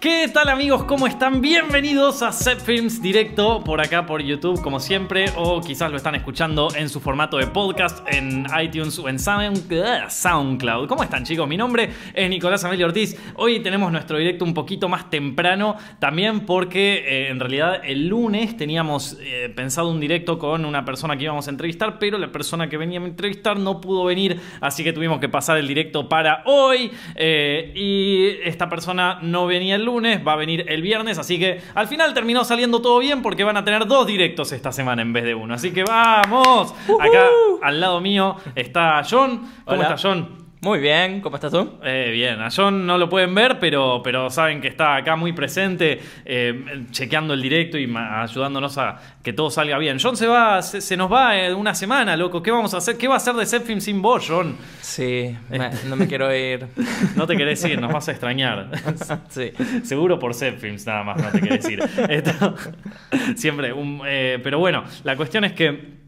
¿Qué tal amigos? ¿Cómo están? Bienvenidos a Set Films directo por acá por YouTube como siempre o quizás lo están escuchando en su formato de podcast en iTunes o en SoundCloud. ¿Cómo están chicos? Mi nombre es Nicolás Amelio Ortiz. Hoy tenemos nuestro directo un poquito más temprano también porque eh, en realidad el lunes teníamos eh, pensado un directo con una persona que íbamos a entrevistar pero la persona que venía a entrevistar no pudo venir así que tuvimos que pasar el directo para hoy eh, y esta persona no venía el lunes, va a venir el viernes, así que al final terminó saliendo todo bien porque van a tener dos directos esta semana en vez de uno. Así que vamos. Acá al lado mío está John. ¿Cómo Hola. está John? Muy bien, ¿cómo estás tú? Eh, bien, a John no lo pueden ver, pero, pero saben que está acá muy presente, eh, chequeando el directo y ayudándonos a que todo salga bien. John se va, se, se nos va eh, una semana, loco. ¿Qué vamos a hacer? ¿Qué va a hacer de Zepfilm sin vos, John? Sí, me- no me quiero ir. No te querés ir, nos vas a extrañar. Sí. Seguro por Zepfilms nada más, no te querés ir. Esto- siempre, un- eh, pero bueno, la cuestión es que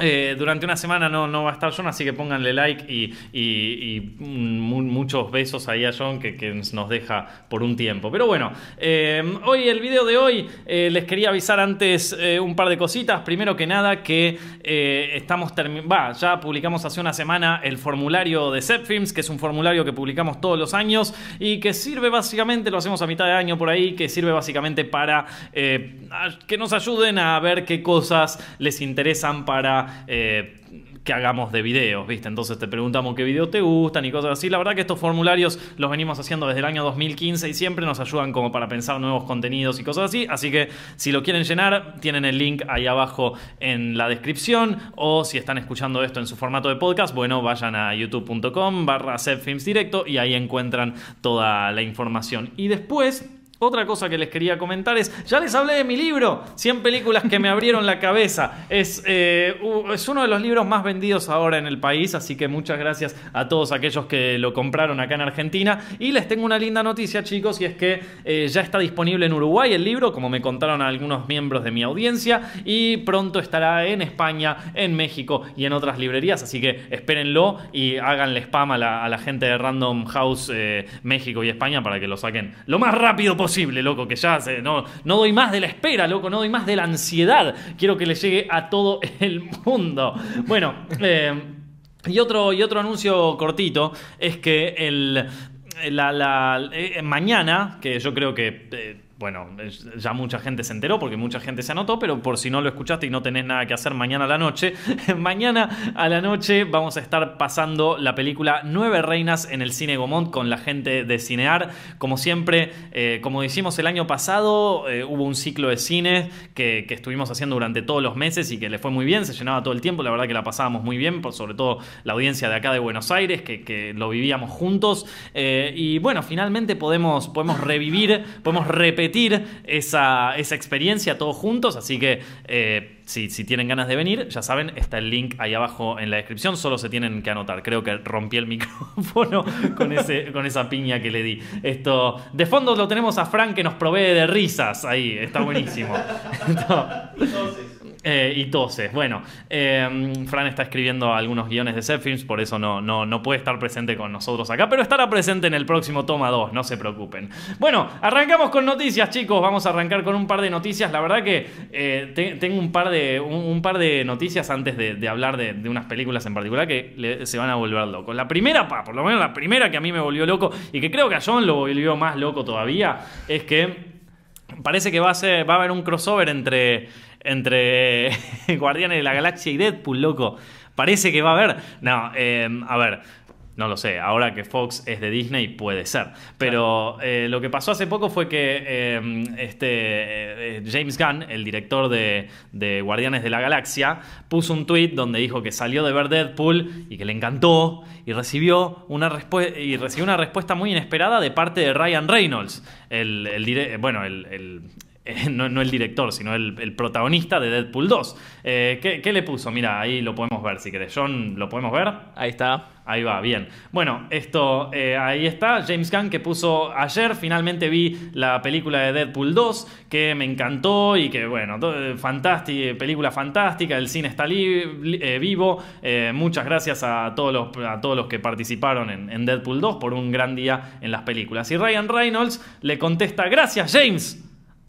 eh, durante una semana no, no va a estar John, así que pónganle like y, y- y, mu- muchos besos ahí a John que, nos deja por un tiempo. Pero bueno, eh, hoy el video de hoy eh, les quería avisar antes eh, un par de cositas. Primero que nada que estamos va, ya publicamos hace una semana el formulario de Zepfilms, que es un formulario que publicamos todos los años y que sirve básicamente, lo hacemos a mitad de año por ahí, que sirve básicamente para que nos ayuden a ver qué cosas les interesan para... eh, que hagamos de videos, ¿viste? Entonces te preguntamos qué videos te gustan y cosas así. La verdad que estos formularios los venimos haciendo desde el año 2015 y siempre nos ayudan como para pensar nuevos contenidos y cosas así. Así que si lo quieren llenar, tienen el link ahí abajo en la descripción o si están escuchando esto en su formato de podcast, bueno, vayan a youtube.com barra Directo y ahí encuentran toda la información. Y después... Otra cosa que les quería comentar es, ya les hablé de mi libro, 100 películas que me abrieron la cabeza. Es, eh, es uno de los libros más vendidos ahora en el país, así que muchas gracias a todos aquellos que lo compraron acá en Argentina. Y les tengo una linda noticia chicos, y es que eh, ya está disponible en Uruguay el libro, como me contaron algunos miembros de mi audiencia, y pronto estará en España, en México y en otras librerías, así que espérenlo y háganle spam a la, a la gente de Random House eh, México y España para que lo saquen lo más rápido posible, loco, que ya se, no, no doy más de la espera, loco, no doy más de la ansiedad. Quiero que le llegue a todo el mundo. Bueno, eh, y, otro, y otro anuncio cortito es que el, la, la- eh, mañana, que yo creo que... eh, bueno, ya mucha gente se enteró porque mucha gente se anotó, pero por si no lo escuchaste y no tenés nada que hacer mañana a la noche, mañana a la noche vamos a estar pasando la película Nueve Reinas en el Cine Gomont con la gente de Cinear. Como siempre, eh, como hicimos el año pasado, eh, hubo un ciclo de cine que, que estuvimos haciendo durante todos los meses y que le fue muy bien, se llenaba todo el tiempo, la verdad que la pasábamos muy bien, sobre todo la audiencia de acá de Buenos Aires, que, que lo vivíamos juntos. Eh, y bueno, finalmente podemos, podemos revivir, podemos repetir esa, esa experiencia todos juntos, así que... eh, si, si tienen ganas de venir, ya saben, está el link ahí abajo en la descripción, solo se tienen que anotar. Creo que rompí el micrófono con, ese, con esa piña que le di. Esto, de fondo lo tenemos a Frank que nos provee de risas ahí, está buenísimo. Esto- eh, y toses. Bueno, eh, Fran está escribiendo algunos guiones de Zepfilms, por eso no, no, no puede estar presente con nosotros acá, pero estará presente en el próximo Toma 2, no se preocupen. Bueno, arrancamos con noticias, chicos. Vamos a arrancar con un par de noticias. La verdad que eh, te- tengo un par de, un, par de noticias antes de, hablar de, unas películas en particular que se van a volver locos. La primera, pa, por lo menos la primera que a mí me volvió loco y que creo que a John lo volvió más loco todavía, es que Parece que va a, ser, va a haber un crossover entre, entre Guardianes de la Galaxia y Deadpool, loco. Parece que va a haber. No, eh, a ver. No lo sé, ahora que Fox es de Disney puede ser. Pero eh, lo que pasó hace poco fue que eh, este, eh, James Gunn, el director de, de Guardianes de la Galaxia, puso un tweet donde dijo que salió de ver Deadpool y que le encantó y recibió una, y recibió una respuesta muy inesperada de parte de Ryan Reynolds, el, bueno, el, el- eh, no, no el director, sino el, el protagonista de Deadpool 2. Eh, ¿qué, qué le puso? Mira, ahí lo podemos ver si querés. John, ¿lo podemos ver? Ahí está. Ahí va, bien. Bueno, esto, eh, ahí está, James Gunn que puso ayer, finalmente vi la película de Deadpool 2, que me encantó y que, bueno, fantástica, película fantástica, el cine está eh, vivo, Eh, muchas gracias a todos los, a todos los que participaron en, en Deadpool 2 por un gran día en las películas. Y Ryan Reynolds le contesta, gracias James,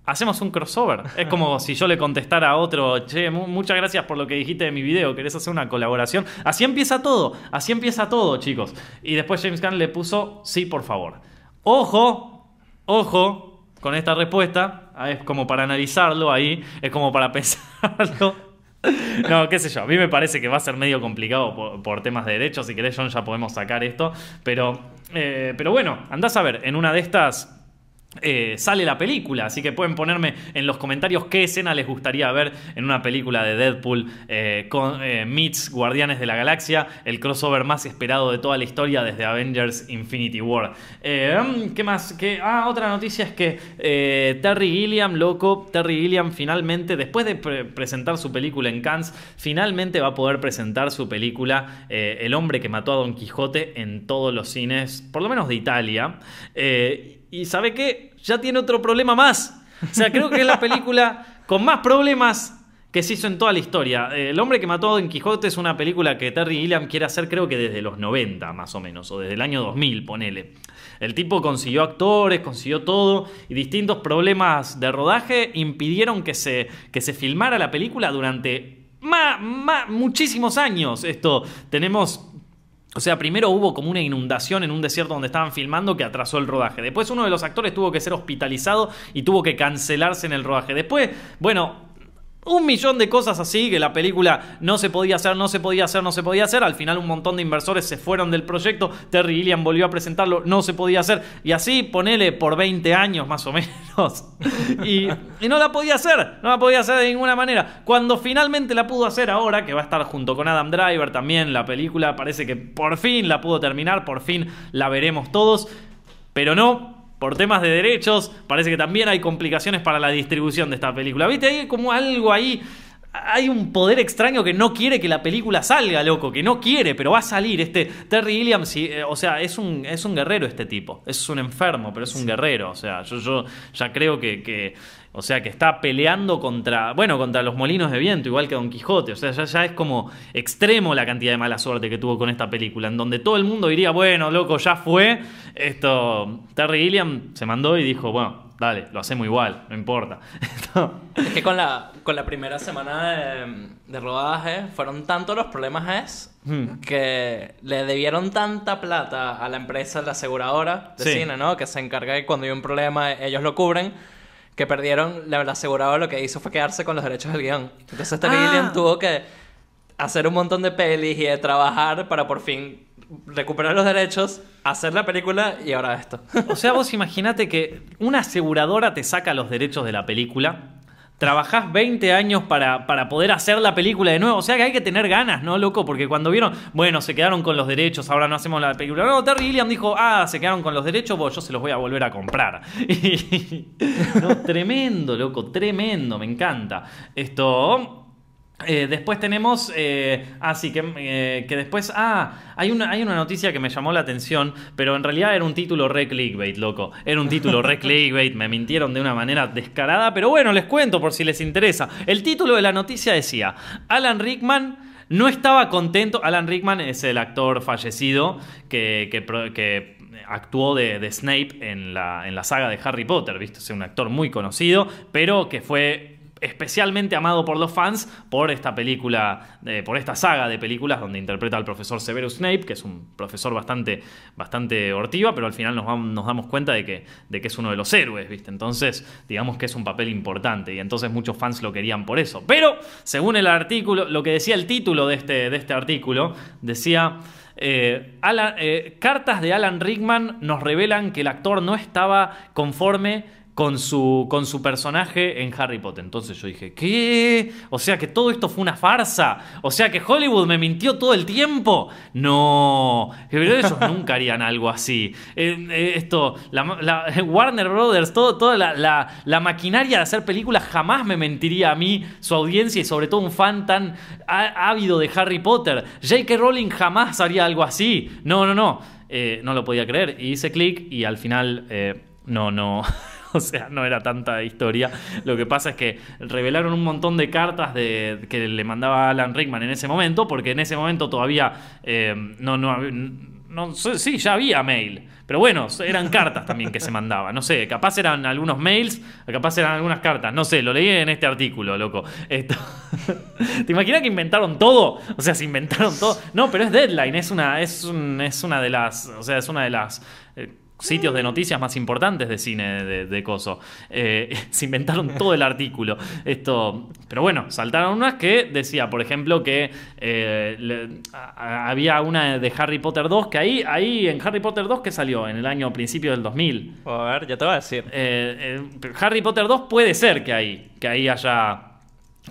Hacemos un crossover. Es como si yo le contestara a otro, che, mu- muchas gracias por lo que dijiste de mi video, ¿querés hacer una colaboración? Así empieza todo, así empieza todo, chicos. Y después James Gunn le puso, sí, por favor. Ojo, ojo con esta respuesta, Ah, es como para analizarlo ahí, es como para pensarlo. No, qué sé yo, a mí me parece que va a ser medio complicado por, por temas de derechos, si querés John ya podemos sacar esto, pero, eh, pero bueno, andás a ver, en una de estas eh, sale la película, así que pueden ponerme en los comentarios qué escena les gustaría ver en una película de Deadpool eh, con eh, meets Guardianes de la Galaxia, el crossover más esperado de toda la historia desde Avengers Infinity War. Eh, mm, ¿Qué más? ¿Qué? Ah, otra noticia es que Terry Gilliam, loco, Terry Gilliam finalmente, después de pre- presentar su película en Cannes, finalmente va a poder presentar su película El hombre que mató a Don Quijote en todos los cines, por lo menos de Italia. Y sabe qué, ya tiene otro problema más. O sea, creo que es la película con más problemas que se hizo en toda la historia. Eh, El hombre que mató a Don Quijote es una película que Terry Gilliam quiere hacer creo que desde los 90 más o menos, o desde el año 2000, ponele. El tipo consiguió actores, consiguió todo, y distintos problemas de rodaje impidieron que se, que se filmara la película durante ma- muchísimos años. Esto, tenemos o sea, primero hubo como una inundación en un desierto donde estaban filmando que atrasó el rodaje. Después uno de los actores tuvo que ser hospitalizado y tuvo que cancelarse en el rodaje. Después, bueno, un millón de cosas así, que la película no se podía hacer, no se podía hacer, no se podía hacer. Al final un montón de inversores se fueron del proyecto. Terry Gilliam volvió a presentarlo, no se podía hacer. Y así, ponele por 20 años más o menos. Y, y no la podía hacer, no la podía hacer de ninguna manera. Cuando finalmente la pudo hacer ahora, que va a estar junto con Adam Driver también, la película parece que por fin la pudo terminar, por fin la veremos todos. Pero no, por temas de derechos, parece que también hay complicaciones para la distribución de esta película. ¿Viste? Hay como algo ahí. Hay un poder extraño que no quiere que la película salga, loco, que no quiere, pero va a salir. Este Terry Gilliam, sí, eh, o sea, es un, es un guerrero este tipo. Es un enfermo, pero es un guerrero. O sea, yo, yo ya creo que, que- o sea, que está peleando contra, bueno, contra los molinos de viento, igual que Don Quijote. O sea, ya, ya es como extremo la cantidad de mala suerte que tuvo con esta película, en donde todo el mundo diría, bueno, loco, ya fue. Esto, Terry Gilliam se mandó y dijo, bueno, dale, lo hacemos igual, no importa. Es que con la, con la primera semana de, de rodaje fueron tantos los problemas es Hmm. que le debieron tanta plata a la empresa, la aseguradora de Sí. cine, ¿no? Que se encarga de que cuando hay un problema ellos lo cubren. Que perdieron, la, la aseguradora lo que hizo fue quedarse con los derechos del guion. Entonces Terry Ah. Tuvo que hacer un montón de pelis y de trabajar para por fin recuperar los derechos, hacer la película y ahora esto. O sea, vos imaginate que una aseguradora te saca los derechos de la película. Trabajás 20 años para, para poder hacer la película de nuevo. O sea que hay que tener ganas, ¿no, loco? Porque cuando vieron, bueno, se quedaron con los derechos, ahora no hacemos la película. No, Terry Gilliam dijo, ah, se quedaron con los derechos, pues yo se los voy a volver a comprar. Y- no, tremendo, loco, tremendo, me encanta. Esto. Eh, después tenemos. Eh, ah, sí, que, eh, que después. Ah, hay una, hay una noticia que me llamó la atención, pero en realidad era un título re clickbait, loco. Era un título re clickbait, me mintieron de una manera descarada, pero bueno, les cuento por si les interesa. El título de la noticia decía: Alan Rickman. No estaba contento. Alan Rickman es el actor fallecido que, que que actuó de, de Snape en la, en la saga de Harry Potter, ¿viste? Es un actor muy conocido, pero que fue especialmente amado por los fans por esta película, por esta saga de películas donde interpreta al profesor Severus Snape, que es un profesor bastante, bastante hortiva, pero al final nos, vam- nos damos cuenta de que, de que es uno de los héroes, ¿viste? Entonces, digamos que es un papel importante y entonces muchos fans lo querían por eso. Pero, según el artículo, lo que decía el título de este, de este artículo, decía... Eh, eh, cartas de Alan Rickman nos revelan que el actor no estaba conforme con su, con su personaje en Harry Potter. Entonces yo dije, ¿qué? O sea que todo esto fue una farsa. O sea que Hollywood me mintió todo el tiempo. No, pero ellos nunca harían algo así. Eh, eh, esto, la, la- Warner Brothers, todo, toda la, la- maquinaria de hacer películas jamás me mentiría a mí, su audiencia y sobre todo un fan tan ávido de Harry Potter. J.K. Rowling jamás haría algo así. No, no, no. Eh, no lo podía creer. Y hice clic y al final no, no. O sea, no era tanta historia. Lo que pasa es que revelaron un montón de cartas de, que le mandaba Alan Rickman en ese momento, porque en ese momento todavía eh, no, no, no sí, ya había mail. Pero bueno, eran cartas también que se mandaban. No sé, capaz eran algunos mails, capaz eran algunas cartas. No sé, lo leí en este artículo, loco. ¿Te imaginas que inventaron todo? O sea, se inventaron todo. No, pero es Deadline, es una, es un- es una de las. O sea, es una de las. eh, sitios de noticias más importantes de cine de, de coso. Eh, se inventaron todo el artículo. Esto, pero bueno, saltaron unas que decía, por ejemplo, que eh, le- a- a- había una de Harry Potter 2, que ahí, ahí en Harry Potter 2 que salió en el año principio del 2000. A ver, ya te voy a decir. Eh, Harry Potter 2 puede ser que ahí, que ahí haya,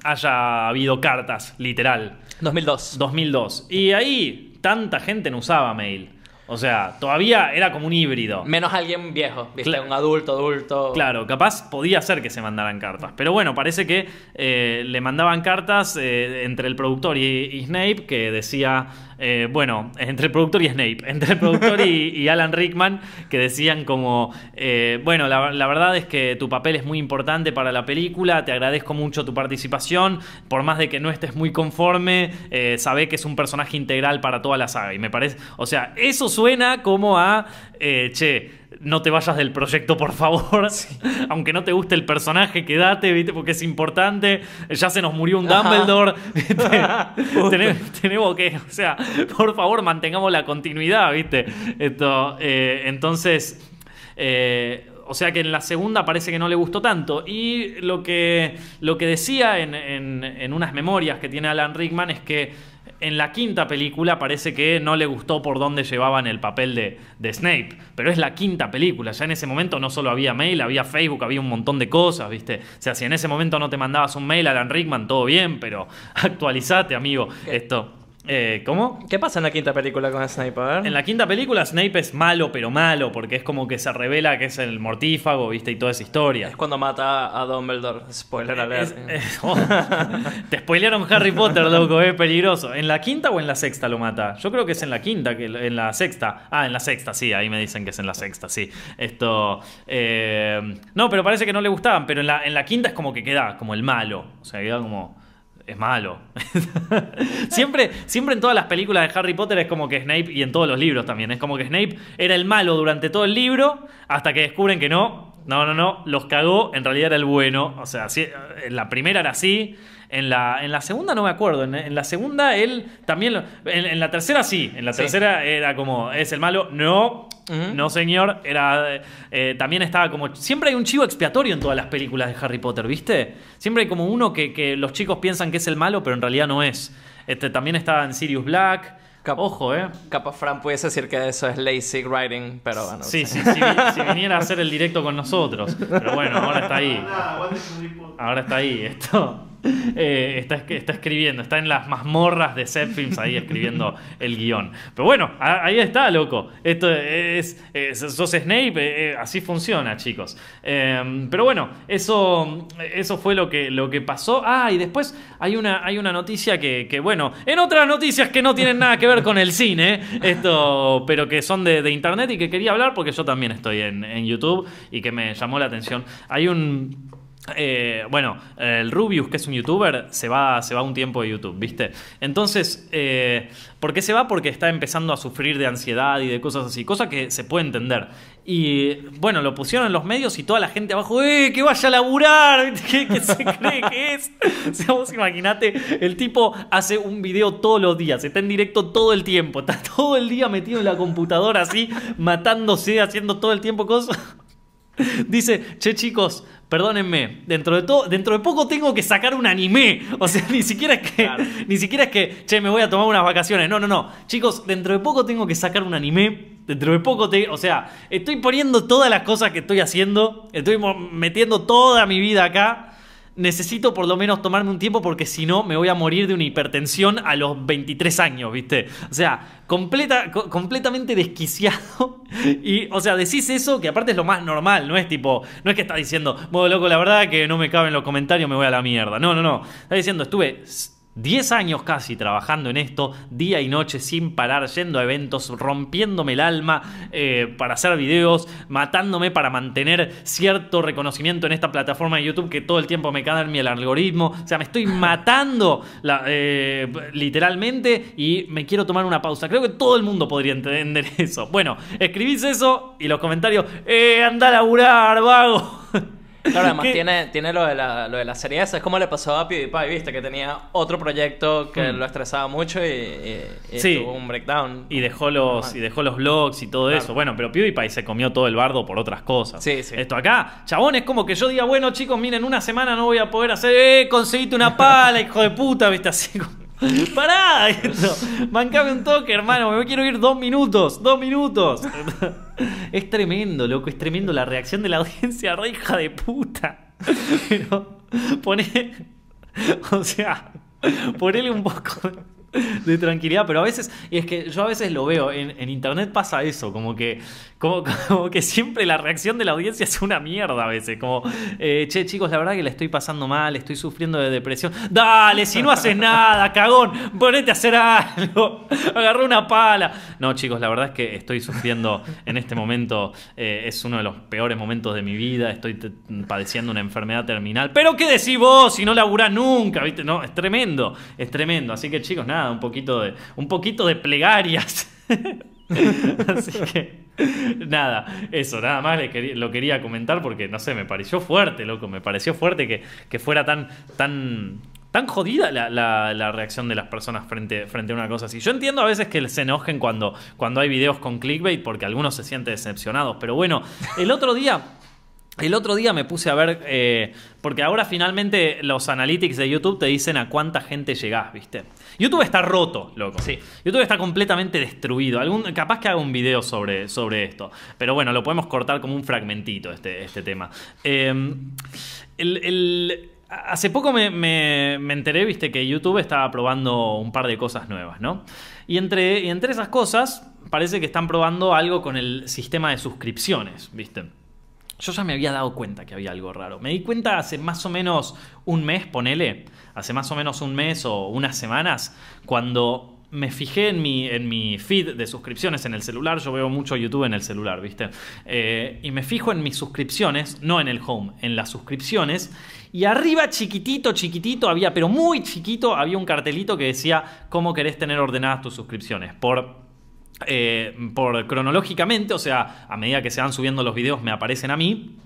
haya habido cartas, literal. 2002. 2002. Y ahí tanta gente no usaba mail. O sea, todavía era como un híbrido. Menos alguien viejo, ¿viste? Cla- Un adulto, adulto. Claro, capaz podía ser que se mandaran cartas. Pero bueno, parece que eh, le mandaban cartas eh, entre el productor y, y Snape que decía, eh, bueno, entre el productor y Snape, entre el productor y, Alan Rickman que decían como, eh, bueno, la, verdad es que tu papel es muy importante para la película, te agradezco mucho tu participación, por más de que no estés muy conforme, eh, que es un personaje integral para toda la saga. Y me parece, o sea, eso suena como a, eh, che, no te vayas del proyecto, por favor. Aunque no te guste el personaje, quédate, ¿viste? Porque es importante. Ya se nos murió un. Dumbledore. tenemos, tenemos que, o sea, por favor, mantengamos la continuidad, ¿viste? Esto, eh, entonces. eh, o sea que en la segunda parece que no le gustó tanto. Y lo que, lo que decía en, en- en unas memorias que tiene Alan Rickman es que en la quinta película parece que no le gustó por dónde llevaban el papel de, de Snape. Pero es la quinta película. Ya en ese momento no solo había mail, había Facebook, había un montón de cosas, ¿viste? O sea, si en ese momento no te mandabas un mail a Alan Rickman, todo bien, pero actualizate, amigo. ¿Qué? Esto. Eh, ¿Cómo? ¿Qué pasa en la quinta película con Snape? A ver. En la quinta película Snape es malo, pero malo, porque es como que se revela que es el mortífago, ¿viste? Y toda esa historia. Es cuando mata a Dumbledore. Spoiler alert. Es- es- oh. Te spoilearon Harry Potter, loco, es peligroso. ¿En la quinta o en la sexta lo mata? Yo creo que es en la quinta, que en la sexta. Ah, en la sexta, sí, ahí me dicen que es en la sexta, sí. Esto. eh, no, pero parece que no le gustaban, pero en la, en la quinta es como que queda como el malo. O sea, queda como. Es malo. siempre, siempre en todas las películas de Harry Potter es como que Snape, y en todos los libros también, es como que Snape era el malo durante todo el libro, hasta que descubren que no, no, no, no, los cagó, en realidad era el bueno. O sea, sí, en la primera era así, en la, en la segunda no me acuerdo, en, en la segunda él también, lo- en, en la tercera sí, en la Sí. tercera era como, es el malo, no. No, señor, era eh, también estaba como. Siempre hay un chivo expiatorio en todas las películas de Harry Potter, ¿viste? Siempre hay como uno que, que los chicos piensan que es el malo, pero en realidad no es. Este, también estaba en Sirius Black. Cap- Ojo, ¿eh? Capaz Fran pudiese decir que eso es lazy writing, pero bueno. Sí, sí, sí, si viniera a hacer el directo con nosotros. Pero bueno, ahora está ahí. Ahora está ahí. Esto. eh, está, escribiendo, está en las mazmorras de Set Films ahí escribiendo el guion. Pero bueno, ahí está, loco. Esto es. es- sos Snape, eh, eh, así funciona, chicos. Eh, pero bueno, eso, eso fue lo que, lo que pasó. Ah, y después hay una, hay una noticia que, bueno, en otras noticias que no tienen nada que ver con el cine, esto, pero que son de, internet y que quería hablar porque yo también estoy en YouTube y que me llamó la atención. Hay un. Eh, bueno, el Rubius, que es un youtuber, se va, se va un tiempo de YouTube, ¿viste? Entonces, eh, ¿por qué se va? Porque está empezando a sufrir de ansiedad y de cosas así, cosa que se puede entender. Y bueno, lo pusieron en los medios y toda la gente abajo, ¡eh, que vaya a laburar! ¿Qué, qué se cree que es? O sea, vos imaginate, el tipo hace un video todos los días, está en directo todo el tiempo, está todo el día metido en la computadora así, matándose, haciendo todo el tiempo cosas. Dice, che chicos, perdónenme, dentro de todo, dentro de poco tengo que sacar un anime. O sea, ni siquiera es que, Claro. ni siquiera es que, che, me voy a tomar unas vacaciones. No, no, no. Chicos, dentro de poco tengo que sacar un anime. Dentro de poco te. O sea, estoy poniendo todas las cosas que estoy haciendo. Estoy metiendo toda mi vida acá. Necesito por lo menos tomarme un tiempo porque si no me voy a morir de una hipertensión a los 23 años, ¿viste? O sea, completa, co- completamente desquiciado. Y, o sea, decís eso que aparte es lo más normal, no es tipo, no es que estás diciendo, modo loco, la verdad que no me caben los comentarios, me voy a la mierda. No, no, no. Estás diciendo, estuve 10 años casi trabajando en esto, día y noche sin parar, yendo a eventos, rompiéndome el alma eh, para hacer videos, matándome para mantener cierto reconocimiento en esta plataforma de YouTube que todo el tiempo me cae en mi el algoritmo. O sea, me estoy matando la- eh, literalmente y me quiero tomar una pausa. Creo que todo el mundo podría entender eso. Bueno, escribís eso y los comentarios, eh, anda a laburar, vago. Claro, además ¿Qué? tiene, tiene lo, de la, lo de la serie esa. Es como le pasó a PewDiePie, ¿viste? Que tenía otro proyecto que Mm. lo estresaba mucho y, y- y Sí. tuvo un breakdown. Y dejó los, y dejó los blogs y todo Claro. eso. Bueno, pero PewDiePie se comió todo el bardo por otras cosas. Sí, sí. Esto acá, chabón, es como que yo diga, bueno, chicos, miren, una semana no voy a poder hacer, eh, conseguiste una pala, hijo de puta, viste, así como. Pará. Mancame un toque, hermano. Me quiero ir dos minutos. Dos minutos. Es tremendo, loco. Es tremendo la reacción de la audiencia, re hija de puta. Pero pone. O sea, ponele un poco de tranquilidad, pero a veces, y es que yo a veces lo veo, en, en internet pasa eso, como que, como, como que siempre la reacción de la audiencia es una mierda a veces, como, eh, che chicos, la verdad que la estoy pasando mal, estoy sufriendo de depresión, dale, si no haces nada, cagón, ponete a hacer algo, agarrá una pala. No chicos, la verdad es que estoy sufriendo en este momento, eh, es uno de los peores momentos de mi vida, estoy padeciendo una enfermedad terminal, pero ¿qué decís vos si no laburás nunca? ¿Viste? No, es tremendo, es tremendo, así que chicos, nada, un poquito de, un poquito de plegarias. Así que, nada, eso, nada más lo quería comentar porque, no sé, me pareció fuerte, loco, me pareció fuerte que, que fuera tan, tan, tan jodida la, la- la reacción de las personas frente, frente a una cosa así. Yo entiendo a veces que se enojen cuando, cuando hay videos con clickbait porque algunos se sienten decepcionados, pero bueno, el otro día... El otro día me puse a ver, eh, porque ahora finalmente los analytics de YouTube te dicen a cuánta gente llegás, ¿viste? YouTube está roto, loco. Sí. YouTube está completamente destruido. Algún, capaz que haga un video sobre, sobre esto. Pero bueno, lo podemos cortar como un fragmentito este, este tema. Eh, el- el- hace poco me, me- me enteré, viste, que YouTube estaba probando un par de cosas nuevas, ¿no? Y entre, y entre esas cosas, parece que están probando algo con el sistema de suscripciones, ¿viste? Yo ya me había dado cuenta que había algo raro. Me di cuenta hace más o menos un mes, ponele, hace más o menos un mes o unas semanas, cuando me fijé en mi, en mi feed de suscripciones en el celular. Yo veo mucho YouTube en el celular, ¿viste? Eh, y me fijo en mis suscripciones, no en el home, en las suscripciones. Y arriba, chiquitito, chiquitito, había, pero muy chiquito, había un cartelito que decía cómo querés tener ordenadas tus suscripciones. Por eh, por cronológicamente, o sea, a medida que se van subiendo los videos me aparecen a mí,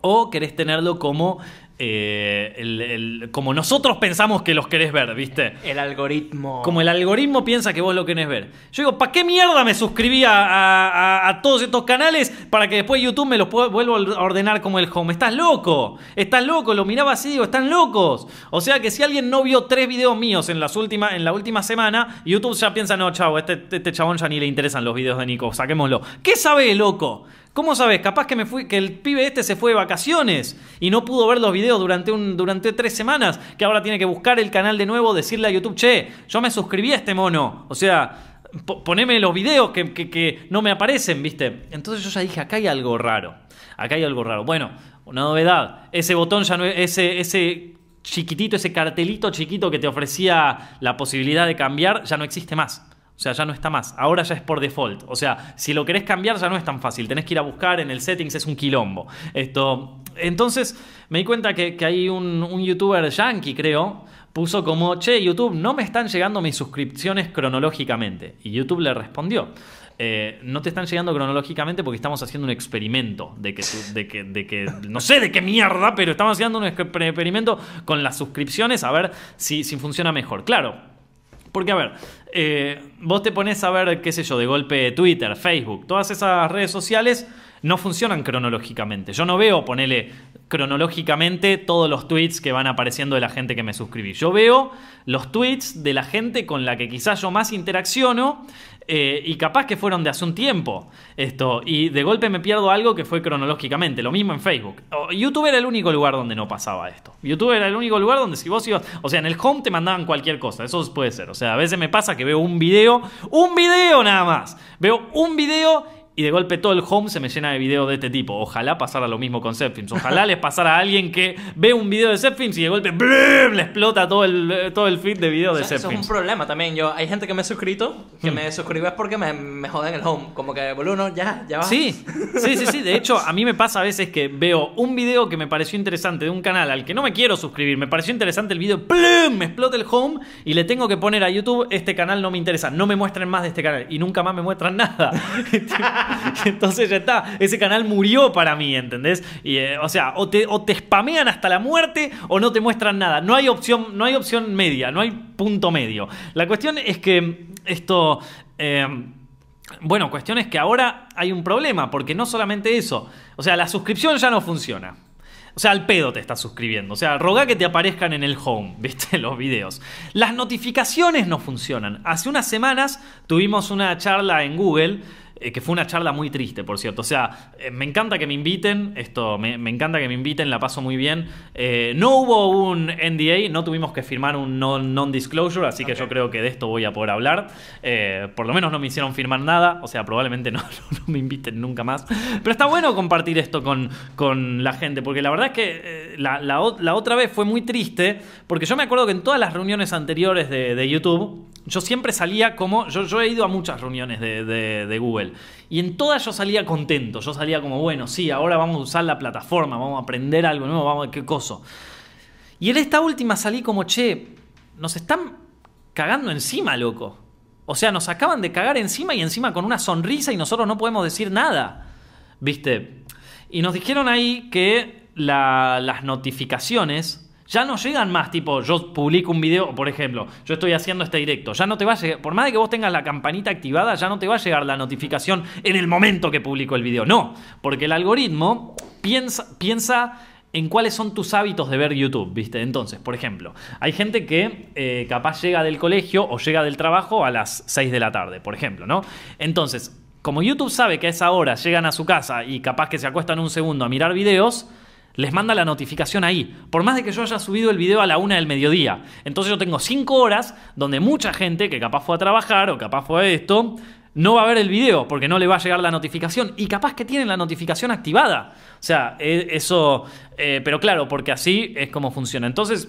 o querés tenerlo como, eh, el- el- como nosotros pensamos que los querés ver, ¿viste? El algoritmo. Como el algoritmo piensa que vos lo querés ver. Yo digo, ¿para qué mierda me suscribí a, a- a- a todos estos canales para que después YouTube me los pueda- vuelva a ordenar como el home? Estás loco, estás loco, lo miraba así, digo, están locos. O sea que si alguien no vio tres videos míos en, las últimas, en la última semana, YouTube ya piensa, no, chavo, este, este chabón ya ni le interesan los videos de Nico, saquémoslo. ¿Qué sabés, loco? ¿Cómo sabes? Capaz que me fui, que el pibe este se fue de vacaciones y no pudo ver los videos durante un, durante tres semanas, que ahora tiene que buscar el canal de nuevo, decirle a YouTube, che, yo me suscribí a este mono. O sea, po- poneme los videos que, no me aparecen, ¿viste? Entonces yo ya dije, acá hay algo raro. Acá hay algo raro. Bueno, una novedad. Ese botón ya no es, ese, ese chiquitito, ese cartelito chiquito que te ofrecía la posibilidad de cambiar, ya no existe más. O sea, ya no está más. Ahora ya es por default. O sea, si lo querés cambiar ya no es tan fácil. Tenés que ir a buscar en el settings, es un quilombo. Esto. Entonces, me di cuenta que, que hay un, youtuber yankee, creo, puso como, che, YouTube, no me están llegando mis suscripciones cronológicamente. Y YouTube le respondió. eh, no te están llegando cronológicamente porque estamos haciendo un experimento de que, de que, de que no sé de qué mierda, pero estamos haciendo un exper- experimento con las suscripciones a ver si, si funciona mejor. Claro, porque, a ver, eh, vos te pones a ver, qué sé yo, de golpe Twitter, Facebook, todas esas redes sociales no funcionan cronológicamente. Yo no veo, ponele, cronológicamente todos los tweets que van apareciendo de la gente que me suscribí. Yo veo los tweets de la gente con la que quizás yo más interacciono eh, y capaz que fueron de hace un tiempo esto y de golpe me pierdo algo que fue cronológicamente, lo mismo en Facebook. YouTube era el único lugar donde no pasaba esto. YouTube era el único lugar donde si vos ibas, o sea, en el home te mandaban cualquier cosa, eso puede ser. O sea, a veces me pasa que veo un video, un video nada más. Veo un video y de golpe todo el home se me llena de videos de este tipo. Ojalá pasara lo mismo con Zepfilms. Ojalá les pasara a alguien que ve un video de Zepfilms y de golpe le explota todo el, todo el feed de videos de Zepfilms. Eso es un problema también. Yo, hay gente que me he suscrito, que hmm. me suscribo es porque me, me joden el home. Como que, boludo, ya, ya va. Sí, sí, sí, sí. De hecho, a mí me pasa a veces que veo un video que me pareció interesante de un canal al que no me quiero suscribir. Me pareció interesante el video, ¡plum! Me explota el home y le tengo que poner a YouTube, este canal no me interesa. No me muestren más de este canal. Y nunca más me muestran nada. Entonces ya está, ese canal murió para mí, ¿entendés? Y, eh, o sea, o te, spamean hasta la muerte o no te muestran nada. No hay opción, no hay opción media, no hay punto medio. La cuestión es que esto... Eh, bueno, cuestión es que ahora hay un problema, porque no solamente eso, o sea, la suscripción ya no funciona. O sea, al pedo te estás suscribiendo. O sea, roga que te aparezcan en el home, ¿viste? Los videos. Las notificaciones no funcionan. Hace unas semanas tuvimos una charla en Google que fue una charla muy triste, por cierto. O sea, eh, me encanta que me inviten, esto, me, encanta que me inviten, la paso muy bien. Eh, no hubo un NDA, no tuvimos que firmar un non-disclosure, así que yo creo que de esto voy a poder hablar. por lo menos no me hicieron firmar nada, o sea, probablemente no, me inviten nunca más. Pero está bueno compartir esto con, con la gente, porque la verdad es que la, la, otra vez fue muy triste, porque yo me acuerdo que en todas las reuniones anteriores de, de YouTube, yo siempre salía como. Yo, he ido a muchas reuniones de, Google. Y en todas yo salía contento. Yo salía como, bueno, sí, ahora vamos a usar la plataforma, vamos a aprender algo nuevo, vamos a qué cosa. Y en esta última salí como, che, nos están cagando encima, loco. O sea, nos acaban de cagar encima y encima con una sonrisa y nosotros no podemos decir nada. ¿Viste? Y nos dijeron ahí que las notificaciones ya no llegan más, tipo, yo publico un video, por ejemplo, yo estoy haciendo este directo, ya no te va a llegar, por más de que vos tengas la campanita activada, ya no te va a llegar la notificación en el momento que publico el video. No, porque el algoritmo piensa, piensa en cuáles son tus hábitos de ver YouTube, ¿viste? Entonces, por ejemplo, hay gente que eh, capaz llega del colegio o llega del trabajo a las 6 de la tarde, por ejemplo, ¿no? Entonces, como YouTube sabe que a esa hora llegan a su casa y capaz que se acuestan un segundo a mirar videos, les manda la notificación ahí. Por más de que yo haya subido el video a la una del mediodía. Entonces yo tengo cinco horas donde mucha gente que capaz fue a trabajar o capaz fue a esto, no va a ver el video porque no le va a llegar la notificación. Y capaz que tienen la notificación activada. O sea, e, eso... Eh, pero claro, porque así es como funciona. Entonces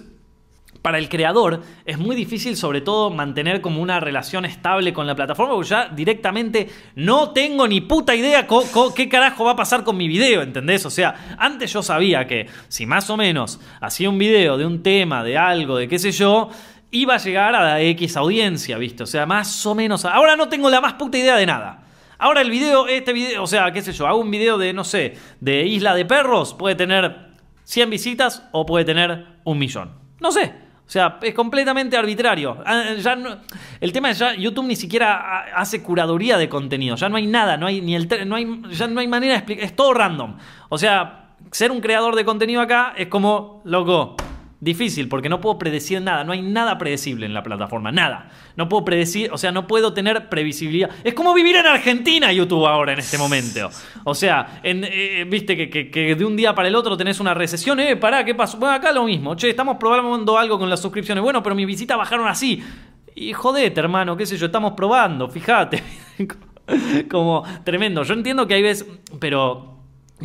para el creador es muy difícil sobre todo mantener como una relación estable con la plataforma porque ya directamente no tengo ni puta idea qué carajo va a pasar con mi video, ¿entendés? O sea, antes yo sabía que si más o menos hacía un video de un tema, de algo, de qué sé yo, iba a llegar a la X audiencia, ¿viste? O sea, más o menos... Ahora no tengo la más puta idea de nada. Ahora el video, este video, o sea, qué sé yo, hago un video de, no sé, de Isla de Perros, puede tener 100 visitas o puede tener un millón. No sé. O sea, es completamente arbitrario. Ah, ya el tema es ya YouTube ni siquiera hace curaduría de contenido. Ya no hay nada, no hay ni el no hay, ya no hay manera de explicar. Es todo random. O sea, ser un creador de contenido acá es como, loco, Difícil, porque no puedo predecir nada, no hay nada predecible en la plataforma, nada. No puedo predecir, o sea, no puedo tener previsibilidad. Es como vivir en Argentina YouTube ahora en este momento. O sea, eh, viste que, de un día para el otro tenés una recesión, eh, pará, ¿qué pasó? Bueno, acá lo mismo, che, estamos probando algo con las suscripciones. Bueno, pero mis visitas bajaron así. Y jodete, hermano, qué sé yo, estamos probando, fíjate. como tremendo. Yo entiendo que hay veces, pero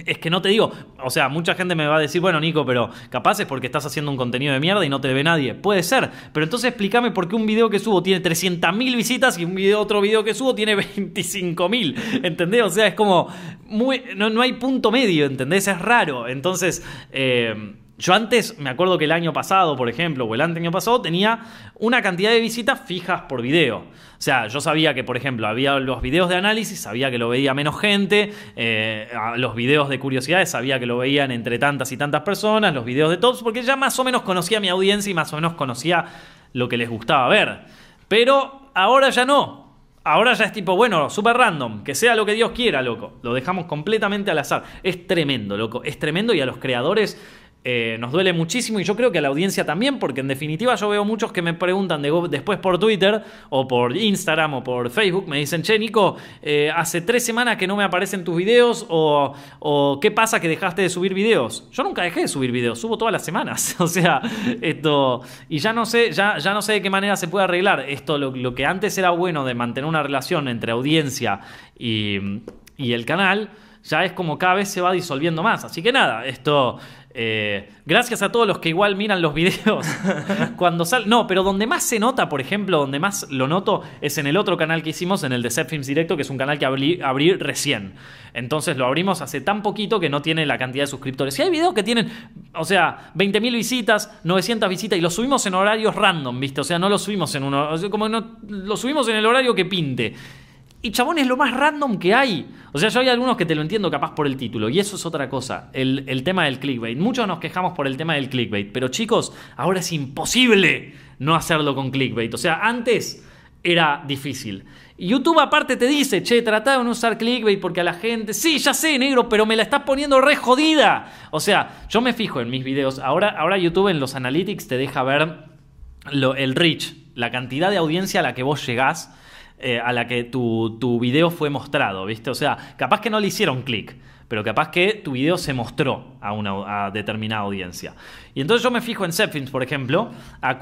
es que no te digo, o sea, mucha gente me va a decir, bueno, Nico, pero capaz es porque estás haciendo un contenido de mierda y no te ve nadie. Puede ser, pero entonces explícame por qué un video que subo tiene 300.000 visitas y un video, otro video que subo tiene 25.000. ¿Entendés? O sea, es como, muy, no, no hay punto medio, ¿entendés? Es raro. Entonces, eh, yo antes, me acuerdo que el año pasado, por ejemplo, o el año pasado, tenía una cantidad de visitas fijas por video. O sea, yo sabía que, por ejemplo, había los videos de análisis, sabía que lo veía menos gente, eh, los videos de curiosidades, sabía que lo veían entre tantas y tantas personas, los videos de tops, porque ya más o menos conocía mi audiencia y más o menos conocía lo que les gustaba ver. Pero ahora ya no. Ahora ya es tipo, bueno, super random, que sea lo que Dios quiera, loco. Lo dejamos completamente al azar. Es tremendo, loco. Es tremendo y a los creadores eh, nos duele muchísimo y yo creo que a la audiencia también, porque en definitiva yo veo muchos que me preguntan después por Twitter o por Instagram o por Facebook, me dicen, che Nico, eh, hace tres semanas que no me aparecen tus videos o, o, qué pasa que dejaste de subir videos. Yo nunca dejé de subir videos, subo todas las semanas, o sea, esto, y ya no sé, ya, ya no sé de qué manera se puede arreglar. Esto, lo, lo que antes era bueno de mantener una relación entre audiencia y, y el canal, ya es como cada vez se va disolviendo más. Así que nada, esto eh, gracias a todos los que igual miran los videos cuando sale. No, pero donde más se nota, por ejemplo, donde más lo noto es en el otro canal que hicimos, en el de Set Films Directo, que es un canal que abrí, recién. Entonces lo abrimos hace tan poquito que no tiene la cantidad de suscriptores. Y hay videos que tienen, o sea, 20.000 visitas, 900 visitas, y los subimos en horarios random, ¿viste? O sea, no los subimos en uno. como no, lo subimos en el horario que pinte. Y chabón es lo más random que hay. O sea, yo hay algunos que te lo entiendo capaz por el título. Y eso es otra cosa. El, tema del clickbait. Muchos nos quejamos por el tema del clickbait. Pero chicos, ahora es imposible no hacerlo con clickbait. O sea, antes era difícil. YouTube aparte te dice, che, trata de no usar clickbait porque a la gente, sí, ya sé, negro, pero me la estás poniendo re jodida. O sea, yo me fijo en mis videos. Ahora, ahora YouTube en los analytics te deja ver el reach, la cantidad de audiencia a la que vos llegás eh, a la que tu, tu, video fue mostrado, ¿viste? O sea, capaz que no le hicieron clic, pero capaz que tu video se mostró a una determinada audiencia. Y entonces yo me fijo en Zepfins, por ejemplo, a, a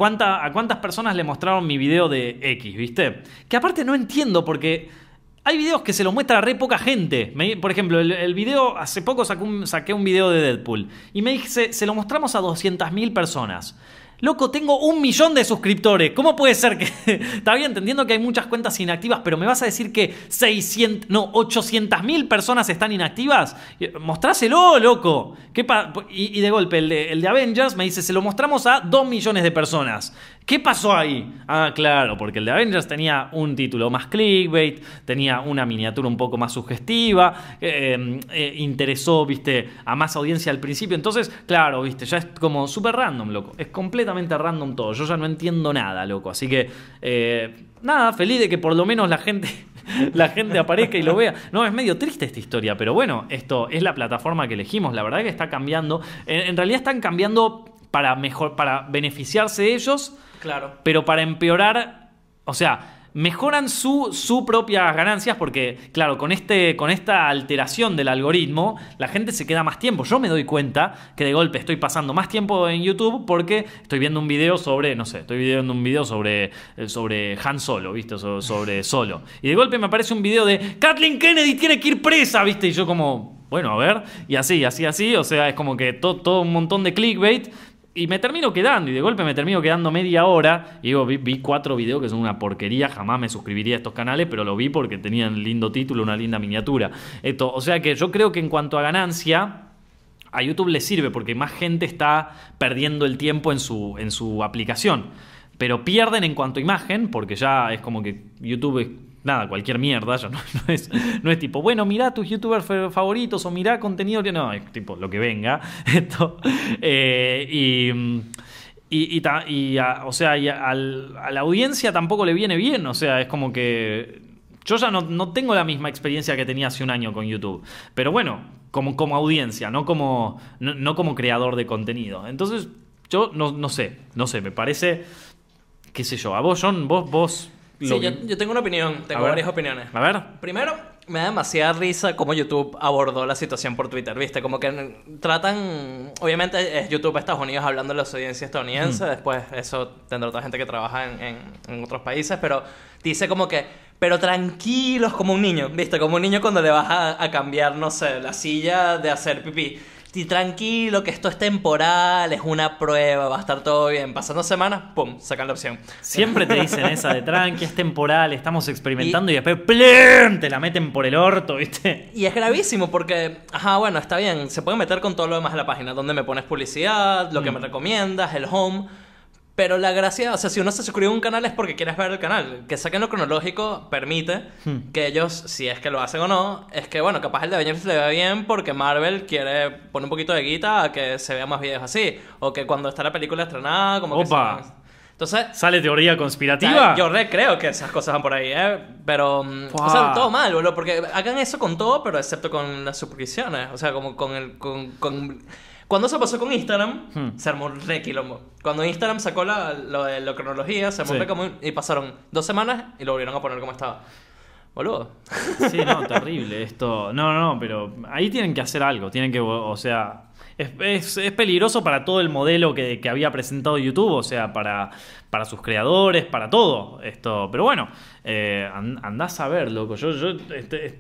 cuántas personas le mostraron mi video de X, ¿viste? Que aparte no entiendo porque... Hay videos que se los muestra a re poca gente. por ejemplo, el, video, hace poco saqué un video de Deadpool. Y me dije, se lo mostramos a 200.000 personas. Loco, tengo un millón de suscriptores. ¿Cómo puede ser que.? Está bien, entendiendo que hay muchas cuentas inactivas, pero me vas a decir que 600. No, 800 mil personas están inactivas. Mostráselo, loco. ¿Qué y, de golpe, el de, el de Avengers me dice: se lo mostramos a 2 millones de personas. ¿Qué pasó ahí? Ah, claro, porque el de Avengers tenía un título más clickbait, tenía una miniatura un poco más sugestiva, eh, eh, interesó, viste, a más audiencia al principio. Entonces, claro, viste, ya es como súper random, loco. Es completamente random todo. Yo ya no entiendo nada, loco. Así que, eh, nada, feliz de que por lo menos la gente la gente aparezca y lo vea. No, es medio triste esta historia, pero bueno, esto es la plataforma que elegimos. La verdad que está cambiando. En, realidad están cambiando para mejor, para beneficiarse ellos Claro. Pero para empeorar, o sea, mejoran su, su propias ganancias porque, claro, con, este, con esta alteración del algoritmo, la gente se queda más tiempo. Yo me doy cuenta que de golpe estoy pasando más tiempo en YouTube porque estoy viendo un video sobre, no sé, estoy viendo un video sobre, eh, sobre Han Solo, ¿viste? sobre Solo. Y de golpe me aparece un video de Kathleen Kennedy tiene que ir presa, ¿viste? Y yo como, bueno, a ver, y así, así, así, o sea, es como que todo un montón de clickbait y me termino quedando, y de golpe me termino quedando media hora. Y digo, vi, cuatro videos que son una porquería, jamás me suscribiría a estos canales, pero lo vi porque tenían lindo título, una linda miniatura. Esto, o sea que yo creo que en cuanto a ganancia, a YouTube le sirve porque más gente está perdiendo el tiempo en su, en su aplicación. Pero pierden en cuanto a imagen, porque ya es como que YouTube nada, cualquier mierda, no, es, no es tipo, bueno, mirá tus youtubers favoritos o mirá contenido, no, es tipo lo que venga. Esto, eh, y. Y, o sea, a la audiencia tampoco le viene bien. O sea, es como que. Yo ya no, tengo la misma experiencia que tenía hace un año con YouTube. Pero bueno, como, como audiencia, no como, no, como creador de contenido. Entonces, yo no, no sé, no sé, me parece. qué sé yo, a vos, John, vos, vos Sí, yo, tengo una opinión, tengo varias opiniones. A ver. Primero, me da demasiada risa cómo YouTube abordó la situación por Twitter, ¿viste? Como que tratan. Obviamente es YouTube Estados Unidos hablando de la audiencia estadounidense, después eso tendrá otra gente que trabaja en, otros países, pero dice como que. Pero tranquilos como un niño, ¿viste? Como un niño cuando le vas a, a cambiar, no sé, la silla de hacer pipí tranquilo, que esto es temporal, es una prueba, va a estar todo bien. Pasando semanas, pum, sacan la opción. Siempre te dicen esa de tranqui, es temporal, estamos experimentando y, después ¡plum! te la meten por el orto, ¿viste? Y es gravísimo porque, ajá, bueno, está bien, se puede meter con todo lo demás de la página, donde me pones publicidad, lo que me mm. recomiendas, el home pero la gracia, o sea, si uno se suscribe a un canal es porque quieres ver el canal. Que saquen lo cronológico permite hmm. que ellos, si es que lo hacen o no, es que, bueno, capaz el de Avengers le vea bien porque Marvel quiere poner un poquito de guita a que se vea más videos así. O que cuando está la película estrenada, como Opa. que Entonces, ¿Sale teoría conspirativa? yo re creo que esas cosas van por ahí, ¿eh? Pero, mm, o sea, todo mal, boludo, porque hagan eso con todo, pero excepto con las suscripciones. O sea, como con el. Con, con- Cuando eso pasó con Instagram, Hmm. se armó un re quilombo. Cuando Instagram sacó la, lo de la cronología, se armó un Sí. como- y pasaron dos semanas y lo volvieron a poner como estaba. Boludo. Sí, no, terrible esto. No, no, no, pero ahí tienen que hacer algo. Tienen que, o sea, es, es- es peligroso para todo el modelo que, que había presentado YouTube, o sea, para, para sus creadores, para todo esto. Pero bueno, eh, and- andás a ver, loco. Yo, yo, este, es-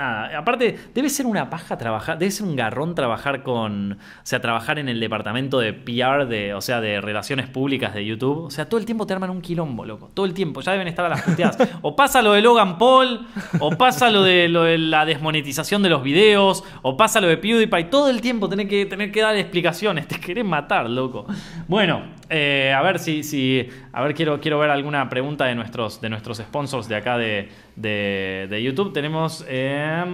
nada. Aparte, debe ser una paja trabajar, debe ser un garrón trabajar con, o sea, trabajar en el departamento de PR, de, o sea, de relaciones públicas de YouTube. O sea, todo el tiempo te arman un quilombo, loco. Todo el tiempo, ya deben estar a las puteadas. O pasa lo de Logan Paul, o pasa lo de, lo de la desmonetización de los videos, o pasa lo de PewDiePie. Todo el tiempo tenés que, tener que dar explicaciones. Te querés matar, loco. Bueno, eh, a ver si, si. A ver, quiero, quiero ver alguna pregunta de nuestros, de nuestros sponsors de acá de, de, de YouTube. Tenemos. eh,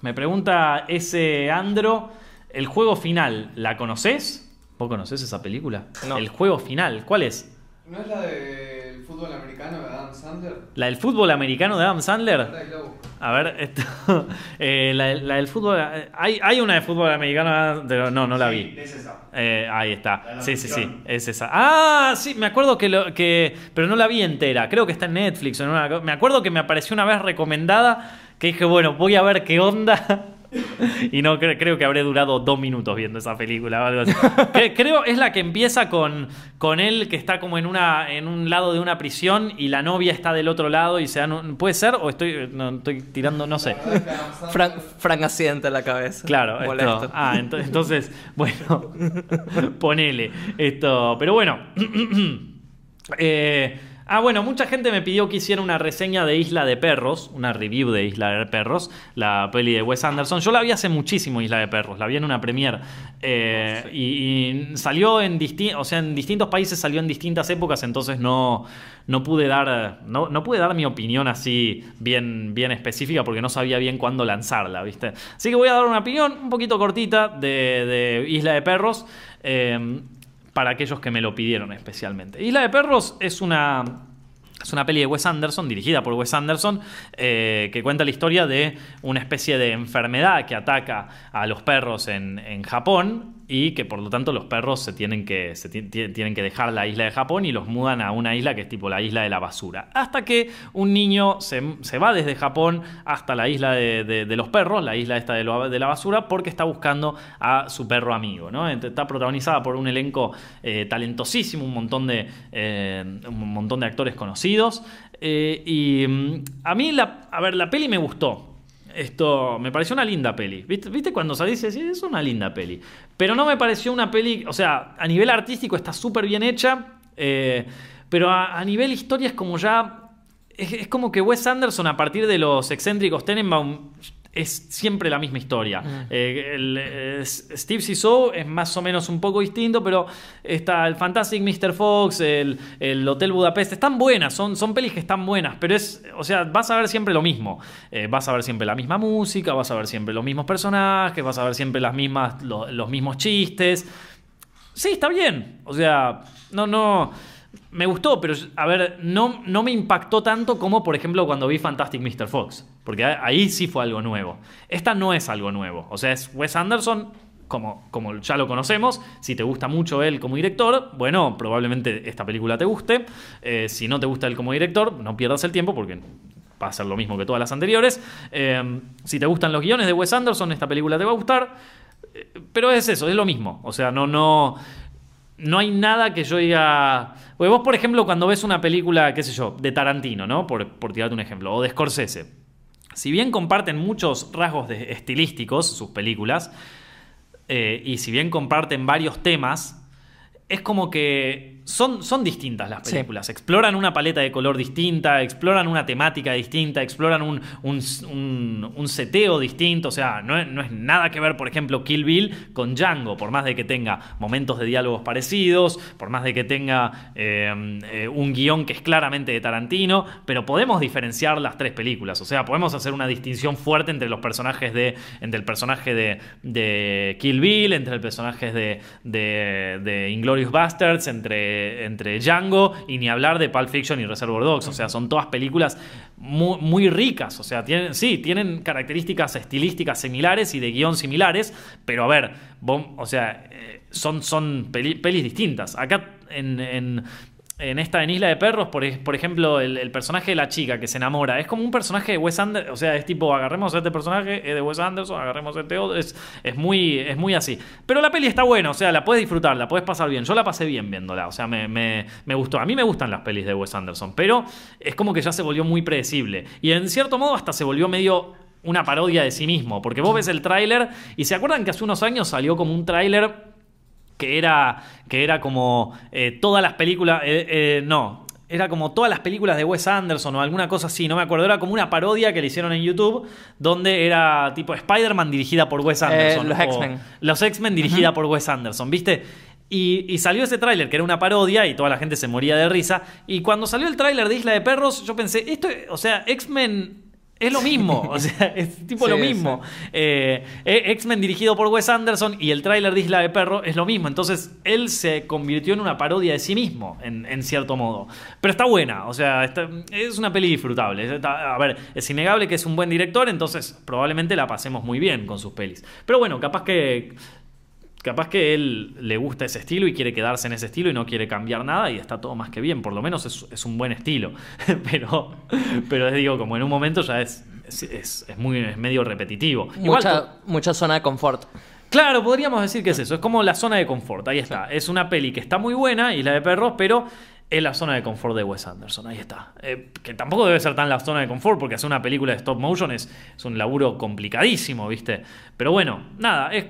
me pregunta ese Andro. El juego final, ¿la conoces? ¿Vos conocés esa película? No. El juego final, ¿cuál es? ¿No es la del fútbol americano de Adam Sandler? ¿La del fútbol americano de Adam Sandler? A ver, esto, eh, la, la del fútbol. Hay, hay una de fútbol americano, pero no, no la vi. Es esa. Eh, ahí está. de Sí, sí, sí. Es esa. Ah, sí, me acuerdo que, lo, que. Pero no la vi entera. Creo que está en Netflix. o en una co- me acuerdo que me apareció una vez recomendada. Que dije, bueno, voy a ver qué onda. Y no cre- creo que habré durado dos minutos viendo esa película o algo así. Cre- creo es la que empieza con, con él que está como en una en un lado de una prisión y la novia está del otro lado y se dan un- ¿Puede ser? O estoy, no, estoy tirando, no sé. Frank, Frank la cabeza. Claro, esto- ah, ento- entonces, bueno, ponele esto. Pero bueno. Eh, ah, bueno, mucha gente me pidió que hiciera una reseña de Isla de Perros, una review de Isla de Perros, la peli de Wes Anderson. Yo la vi hace muchísimo Isla de Perros, la vi en una premiere. Eh, y, y salió en, disti- o sea, en distintos países, salió en distintas épocas, entonces no, no pude dar no, no pude dar mi opinión así bien, bien específica porque no sabía bien cuándo lanzarla, ¿viste? Así que voy a dar una opinión un poquito cortita de, de Isla de Perros. eh, para aquellos que me lo pidieron especialmente. Isla de Perros es una, es una peli de Wes Anderson, dirigida por Wes Anderson, eh, que cuenta la historia de una especie de enfermedad que ataca a los perros en, en Japón y que por lo tanto los perros se tienen que, se ti- ti- tienen que dejar la isla de Japón y los mudan a una isla que es tipo la isla de la basura. Hasta que un niño se, se va desde Japón hasta la isla de, de- los perros, la isla esta de, de la basura, porque está buscando a su perro amigo. ¿no? Está protagonizada por un elenco eh, talentosísimo, un montón de, eh, un montón de actores conocidos. Eh, y mm, a mí, a ver, la peli me gustó. Esto me pareció una linda peli. ¿Viste, ¿Viste cuando salís y es una linda peli? Pero no me pareció una peli, o sea, a nivel artístico está súper bien hecha, eh, pero a, a nivel historia es como ya... Es, es como que Wes Anderson a partir de los excéntricos Tenenbaum es siempre la misma historia. Eh, el, eh, S- Steve es más o menos un poco distinto, pero está el Fantastic Mr. Fox, el, el Hotel Budapest, están buenas, son, son pelis que están buenas, pero es, o sea, vas a ver siempre lo mismo. Eh, vas a ver siempre la misma música, vas a ver siempre los mismos personajes, vas a ver siempre las mismas, lo- los mismos chistes. Sí, está bien. O sea, no, no. Me gustó, pero a ver, no, no me impactó tanto como, por ejemplo, cuando vi Fantastic Mr. Fox. Porque ahí sí fue algo nuevo. Esta no es algo nuevo. O sea, es Wes Anderson, como, como ya lo conocemos. Si te gusta mucho él como director, bueno, probablemente esta película te guste. Eh, si no te gusta él como director, no pierdas el tiempo porque va a ser lo mismo que todas las anteriores. Eh, si te gustan los guiones de Wes Anderson, esta película te va a gustar. Eh, Pero es eso, es lo mismo. O sea, no, no. No hay nada que yo diga. Porque vos, por ejemplo, cuando ves una película, qué sé yo, de Tarantino, ¿no? Por, por tirarte un ejemplo, o de Scorsese. Si bien comparten muchos rasgos estilísticos sus películas, eh, y si bien comparten varios temas, es como que son, son distintas las Sí. películas. Exploran una paleta de color distinta, exploran una temática distinta, exploran un, un, un- un seteo distinto. O sea, no es, no es nada que ver, por ejemplo, Kill Bill con Django, por más de que tenga momentos de diálogos parecidos, por más de que tenga eh, eh, un guion que es claramente de Tarantino, pero podemos diferenciar las tres películas. O sea, podemos hacer una distinción fuerte entre los personajes de. entre el personaje de, de Kill Bill, entre el personaje de, de, de Inglorious Bastards, entre entre, entre Django y ni hablar de Pulp Fiction y Reservoir Dogs. O sea, son todas películas muy, ricas. O sea, tienen, sí, tienen características estilísticas similares y de guion similares, pero a ver, o sea, eh, son, son peli- pelis distintas. Acá en- en esta en Isla de Perros, por, por ejemplo, el, el personaje de la chica que se enamora es como un personaje de Wes Anderson. O sea, es tipo, agarremos a este personaje es de Wes Anderson, agarremos a este otro. Es, es, muy, es muy así. Pero la peli está buena, o sea, la puedes disfrutar, la puedes pasar bien. Yo la pasé bien viéndola, o sea, me, me- me gustó. A mí me gustan las pelis de Wes Anderson, pero es como que ya se volvió muy predecible. Y en cierto modo, hasta se volvió medio una parodia de sí mismo. Porque vos ves el tráiler y se acuerdan que hace unos años salió como un tráiler que era, que era como eh, todas las películas, eh, eh, no, era como todas las películas de Wes Anderson o alguna cosa así, no me acuerdo, era como una parodia que le hicieron en YouTube, donde era tipo Spider-Man dirigida por Wes Anderson. Eh, los o X-Men. Los X-Men dirigida por Wes Anderson, ¿viste? Y, y salió ese tráiler que era una parodia y toda la gente se moría de risa. Y cuando salió el tráiler de Isla de Perros, yo pensé, esto, o sea, X-Men es lo mismo, o sea, es tipo Sí, lo mismo. Eh, eh, X-Men dirigido por Wes Anderson y el tráiler de Isla de Perro es lo mismo. Entonces, él se convirtió en una parodia de sí mismo, en, en cierto modo. Pero está buena, o sea, está- es una peli disfrutable. Está- a ver, es innegable que es un buen director, entonces probablemente la pasemos muy bien con sus pelis. Pero bueno, capaz que... Capaz que él le gusta ese estilo y quiere quedarse en ese estilo y no quiere cambiar nada y está todo más que bien. Por lo menos es, es un buen estilo. pero, pero les digo, como en un momento ya es, es, es- es muy, es medio repetitivo. Igual Mucha, mucha zona de confort. Claro, podríamos decir que es eso. Es como la zona de confort. Ahí está. Es una peli que está muy buena, Isla de Perros, pero es la zona de confort de Wes Anderson. Ahí está. Eh, que tampoco debe ser tan la zona de confort, porque hacer una película de stop motion es, es un laburo complicadísimo, ¿viste? Pero bueno, nada, es.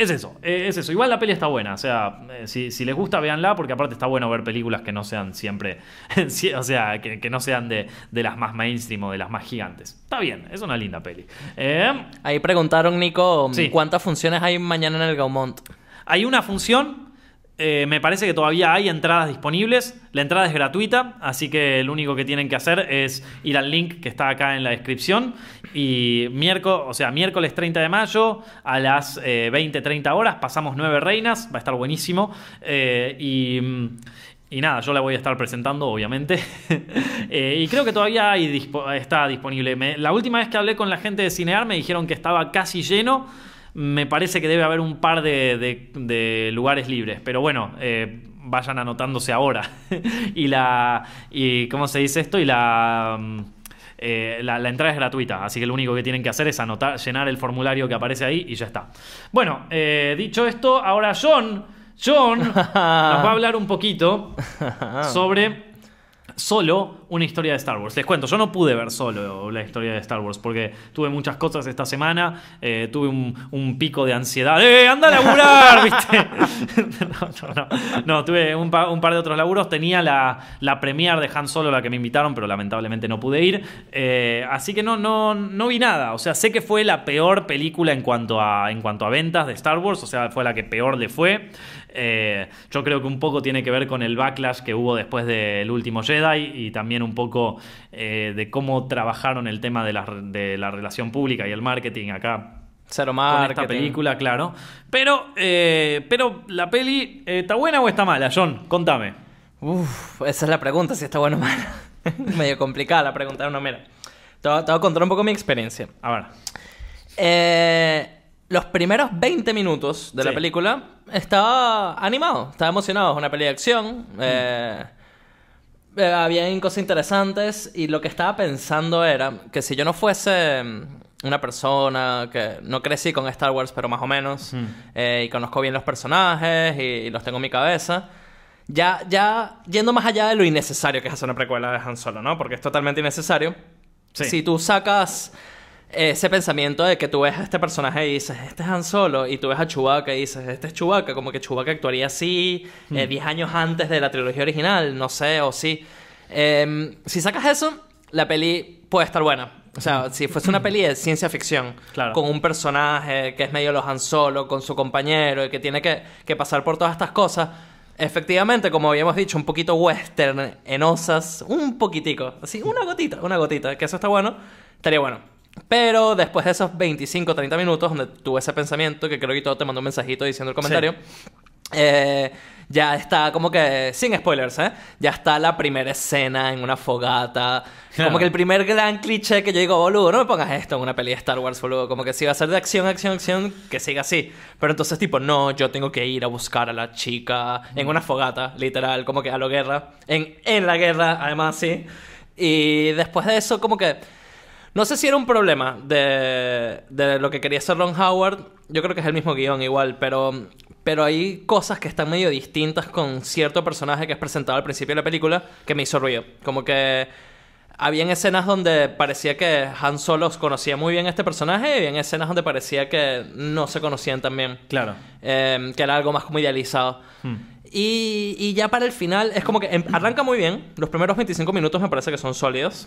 Es eso, eh, es eso. Igual la peli está buena. O sea, eh, si, si les gusta, véanla, porque aparte está bueno ver películas que no sean siempre. o sea, que, que no sean de, de las más mainstream o de las más gigantes. Está bien, es una linda peli. Eh, Ahí preguntaron, Nico, Sí. ¿cuántas funciones hay mañana en el Gaumont? Hay una función, eh, me parece que todavía hay entradas disponibles. La entrada es gratuita, así que lo único que tienen que hacer es ir al link que está acá en la descripción. Y miércoles, o sea, miércoles 30 de mayo a las eh, 20-30 horas pasamos Nueve Reinas, va a estar buenísimo. Eh, y. mm, y nada, yo la voy a estar presentando, obviamente. Eh, y creo que todavía hay está disponible. La última vez que hablé con la gente de Cinear me dijeron que estaba casi lleno. Me parece que debe haber un par de, de- lugares libres. Pero bueno, eh, vayan anotándose ahora. y la. Y, ¿Cómo se dice esto? Y la. Eh, la, la entrada es gratuita, así que lo único que tienen que hacer es anotar, llenar el formulario que aparece ahí y ya está. Bueno, eh, dicho esto, ahora John, John nos va a hablar un poquito sobre solo una historia de Star Wars. Les cuento, yo no pude ver solo la historia de Star Wars porque tuve muchas cosas esta semana, eh, tuve un, un pico de ansiedad. ¡Eh, anda a laburar! ¿Viste? no, no, no. No, tuve un, pa- un par de otros laburos. Tenía la, la premiere de Han Solo, la que me invitaron, pero lamentablemente no pude ir. Eh, así que no, no, no vi nada. O sea, sé que fue la peor película en cuanto, a, en cuanto a ventas de Star Wars. O sea, fue la que peor le fue. Eh, yo creo que un poco tiene que ver con el backlash que hubo después del último Jedi y también un poco eh, de cómo trabajaron el tema de la, de la relación pública y el marketing acá Cero con marketing. esta película, claro. Pero, eh, pero la peli, ¿está buena o está mala, John? Contame. Uf, esa es la pregunta, si está bueno o mala. Medio complicada la pregunta, no, mira. Te te voy a contar un poco mi experiencia. A ver. Eh, los primeros 20 minutos de la Sí. película estaba animado, estaba emocionado. Es una peli de acción. eh, eh, habían cosas interesantes y lo que estaba pensando era que si yo no fuese mm, una persona que no crecí con Star Wars, pero más o menos, eh, y conozco bien los personajes y, y los tengo en mi cabeza, ya, ya yendo más allá de lo innecesario que es hacer una precuela de Han Solo, ¿no? Porque es totalmente innecesario. Sí. Si tú sacas ese pensamiento de que tú ves a este personaje y dices, este es Han Solo, y tú ves a Chewbacca y dices, este es Chewbacca, como que Chewbacca actuaría así eh, 10 años antes de la trilogía original, no sé, o sí. Em, si sacas eso, la peli puede estar buena. O sea, si fuese una peli de ciencia ficción, Claro. con un personaje que es medio los Han Solo, con su compañero, y que tiene que, que pasar por todas estas cosas, efectivamente, como habíamos dicho, un poquito western, enosas, un poquitico, así, una gotita, una gotita, que eso está bueno, estaría bueno. Pero después de esos 25, 30 minutos donde tuve ese pensamiento, que creo que todo te mandó un mensajito diciendo el comentario, eh, ya está como que, sin spoilers, ¿eh? Ya está la primera escena en una fogata. Claro. Como que el primer gran cliché que yo digo, boludo, no me pongas esto en una peli de Star Wars, boludo. Como que si va a ser de acción, acción, acción, que siga así. Pero entonces, tipo, no, yo tengo que ir a buscar a la chica en una fogata, literal, como que a la guerra. En, en la guerra, además, sí. Y después de eso, como que... No sé si era un problema de, de lo que quería hacer Ron Howard. Yo creo que es el mismo guion igual, pero, pero hay cosas que están medio distintas con cierto personaje que es presentado al principio de la película que me hizo ruido. Como que habían escenas donde parecía que Han Solo conocía muy bien a este personaje y habían escenas donde parecía que no se conocían tan bien. Claro. Eh, que era algo más como idealizado. Hmm. Y, y ya para el final es como que em- arranca muy bien. Los primeros 25 minutos me parece que son sólidos.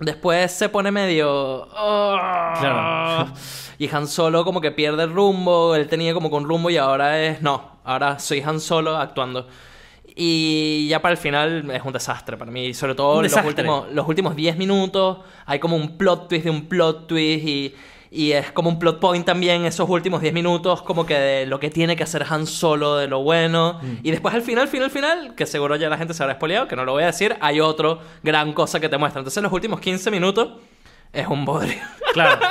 Después se pone medio... "Ah". Claro. Y Han Solo como que pierde el rumbo. Él tenía como un rumbo y ahora es... No, ahora soy Han Solo actuando. Y ya para el final es un desastre para mí. Sobre todo los últimos, los últimos 10 minutos. Hay como un plot twist de un plot twist y... Y es como un plot point también esos últimos 10 minutos, como que de lo que tiene que hacer Han Solo, de lo bueno. Mm. Y después al final, final, final, que seguro ya la gente se habrá spoileado, que no lo voy a decir, hay otro gran cosa que te muestra. Entonces los últimos 15 minutos es un bodrio. Claro.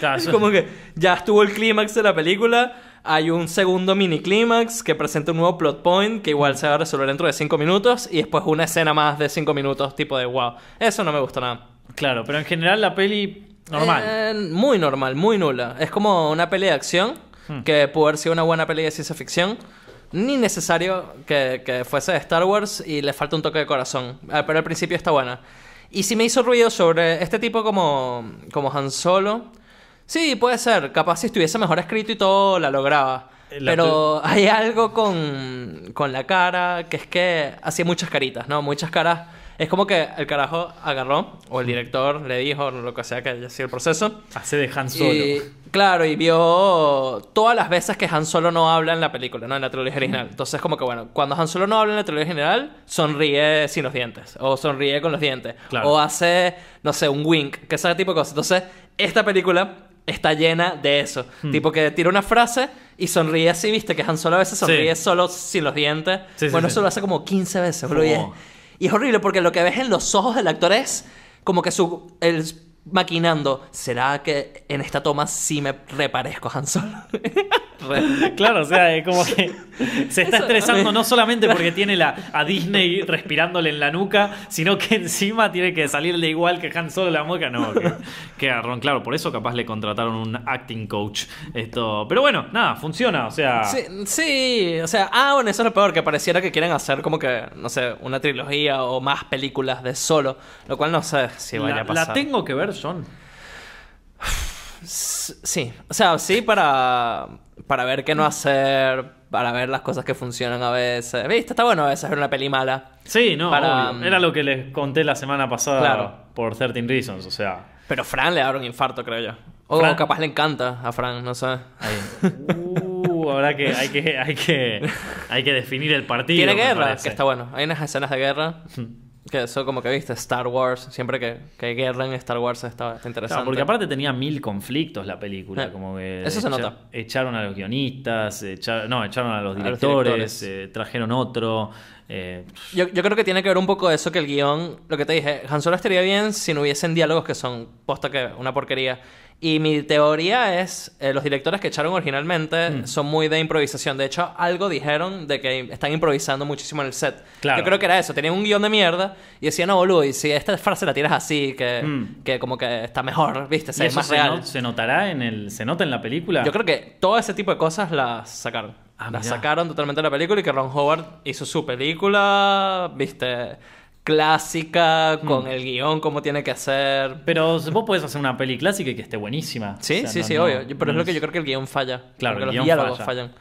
Claro, Es como que ya estuvo el clímax de la película, hay un segundo mini clímax que presenta un nuevo plot point que igual se va a resolver dentro de 5 minutos y después una escena más de 5 minutos tipo de wow. Eso no me gustó nada. Claro, pero en general la peli normal. Eh, muy normal, muy nula. Es como una peli de acción Hmm. que pudo haber sido una buena peli de ciencia ficción. Ni necesario que, que fuese de Star Wars y le falta un toque de corazón. Eh, pero al principio está buena. Y si me hizo ruido sobre este tipo como, como Han Solo. Sí, puede ser. Capaz si estuviese mejor escrito y todo, la lograba. Eh, la Pero hay algo con, con la cara que es que hacía muchas caritas, ¿no? Muchas caras. Es como que el carajo agarró, o el director le dijo, lo que sea que haya sido el proceso. Hace de Han Solo. Y, claro, y vio todas las veces que Han Solo no habla en la película, ¿no? En la trilogía original. Entonces, como que bueno, cuando Han Solo no habla en la trilogía general, sonríe sin los dientes. O sonríe con los dientes. Claro. O hace, no sé, un wink, que ese tipo de cosas. Entonces, esta película está llena de eso. Hmm. Tipo que tira una frase y sonríe así, viste, que Han Solo a veces sonríe Sí. solo sin los dientes. Sí, sí, bueno, eso lo hace como 15 veces, bro. Oh. Y es horrible porque lo que ves en los ojos del actor es como que su... El, maquinando, ¿será que en esta toma sí me reparezco a? Claro, o sea, es como que se está Eso- estresando no solamente porque tiene la, a Disney respirándole en la nuca, sino que encima tiene que salirle igual que Han Solo la moca. No, que, que. Claro, por eso capaz le contrataron un acting coach. Esto, pero bueno, nada, funciona, o sea. Sí, sí, o sea, ah, bueno, eso es lo peor, que pareciera que quieren hacer como que, no sé, una trilogía o más películas de solo, lo cual no sé si vaya la, a pasar. la tengo que ver, John. Sí, o sea, sí para, para ver qué no hacer, para ver las cosas que funcionan a veces. ¿Viste? Está bueno a veces ver una peli mala. Sí, no, Para- obvio. Era lo que les conté la semana pasada Claro. por 13 Reasons, o sea. Pero Fran le da un infarto, creo yo. O Fran- capaz le encanta a Fran, no sé. ahí. Uh, habrá que, hay que, hay que, hay que definir el partido. Tiene guerra, que está bueno. Hay unas escenas de guerra que eso como que viste, Star Wars, siempre que, que hay guerra en Star Wars está, está interesante. Claro, porque aparte tenía mil conflictos la película, Eh, como que eso se echa- nota. echaron a los guionistas, no, echaron a los directores. eh, trajeron otro. eh, Yo, yo creo que tiene que ver un poco eso que el guion, lo que te dije, Han Solo estaría bien si no hubiesen diálogos que son posta que una porquería. Y mi teoría es, eh, los directores que echaron originalmente Mm. son muy de improvisación. De hecho, algo dijeron de que están improvisando muchísimo en el set. Claro. Yo creo que era eso, tenían un guion de mierda y decían, no, boludo, y si esta frase la tiras así, que, Mm. que como que está mejor, ¿viste? ¿y Se ve eso más se, real. no- se notará en el, se nota en la película? Yo creo que todo ese tipo de cosas las sacaron. Ah, las sacaron totalmente de la película y que Ron Howard hizo su película, viste, clásica, con el guion como tiene que ser. Pero vos podés hacer una peli clásica y que esté buenísima. Sí, O sea, sí, no- sí, no- obvio. Yo- Pero no es lo que yo creo que el guion falla. Claro, el los guion diálogos falla. fallan.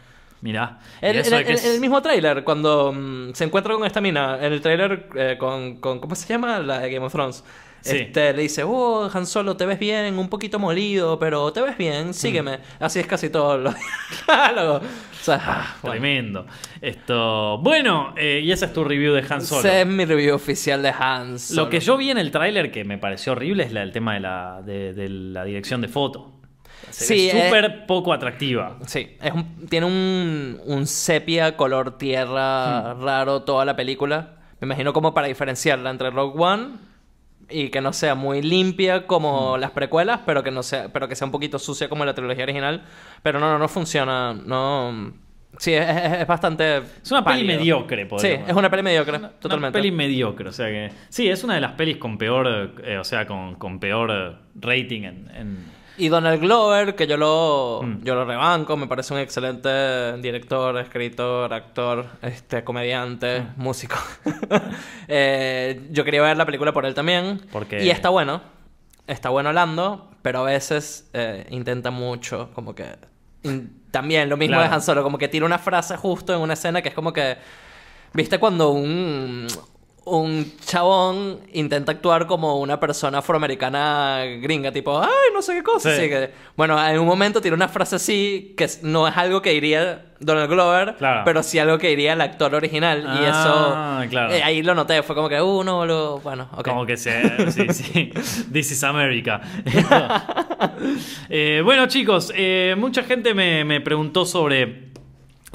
Mirá. Es- en el mismo tráiler, cuando mm, se encuentra con esta mina, en el tráiler eh, con, con- ¿Cómo se llama? La de Game of Thrones. Sí. Este, le dice, oh, Han Solo, te ves bien, un poquito molido, pero te ves bien, sígueme. Así es casi todo los diálogos. O sea, ah, bueno. Tremendo. Esto. Bueno, eh, y esa es tu review de Han Solo. Ese es mi review oficial de Han Solo. Lo que yo vi en el tráiler que me pareció horrible es la, el tema de la, de, de la dirección de foto. Sí, es eh, súper poco atractiva. Sí, es un- tiene un, un sepia color tierra Hmm. raro toda la película. Me imagino como para diferenciarla entre Rogue One y que no sea muy limpia como las precuelas, pero que no sea, pero que sea un poquito sucia como la trilogía original. Pero no, no, no funciona. No. Sí, es, es- es bastante. Es una peli pálido. mediocre, Sí, podríamos es una peli mediocre, Una totalmente. peli mediocre, o sea que. Sí, es una de las pelis con peor. eh, o sea, con, con peor rating en. en- Y Donald Glover, que yo lo, Mm. yo lo rebanco, me parece un excelente director, escritor, actor, este, comediante, Mm. músico. Eh, yo quería ver la película por él también. Porque- Y está bueno. Está bueno Lando, pero a veces eh, intenta mucho, como que... también lo mismo Claro. de Han Solo, como que tira una frase justo en una escena que es como que... ¿Viste cuando un, un chabón intenta actuar como una persona afroamericana gringa? Tipo, ay, no sé qué cosa. Sí. que, bueno, en un momento tira una frase así que no es algo que diría Donald Glover, Claro. pero sí algo que diría el actor original. y Ah, eso... claro. eh, ahí lo noté. Fue como que, uh, no, lo... Bueno, ok. Como que se. Sí, sí. This is America. Eh, bueno, chicos, eh, mucha gente me, me preguntó sobre.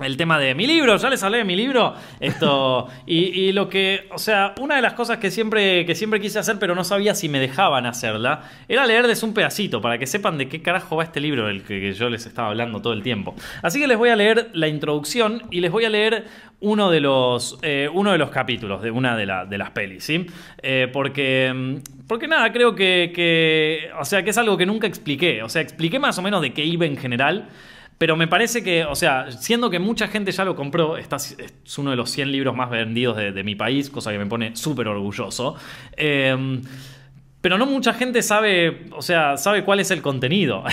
El tema de mi libro, ya les hablé de mi libro. Esto. Y, y lo que. O sea, una de las cosas que siempre, que siempre quise hacer, pero no sabía si me dejaban hacerla, era leerles un pedacito para que sepan de qué carajo va este libro del que, yo les estaba hablando todo el tiempo. Así que les voy a leer la introducción y les voy a leer uno de los, eh, uno de los capítulos de una de, la- de las pelis, ¿sí? Eh, porque, mm, porque nada, creo que, que, o sea, que es algo que nunca expliqué. O sea, expliqué más o menos de qué iba en general. Pero me parece que, o sea, siendo que mucha gente ya lo compró, está- es uno de los 100 libros más vendidos de, mi país, cosa que me pone súper orgulloso. Eh, pero no mucha gente sabe, o sea, sabe cuál es el contenido.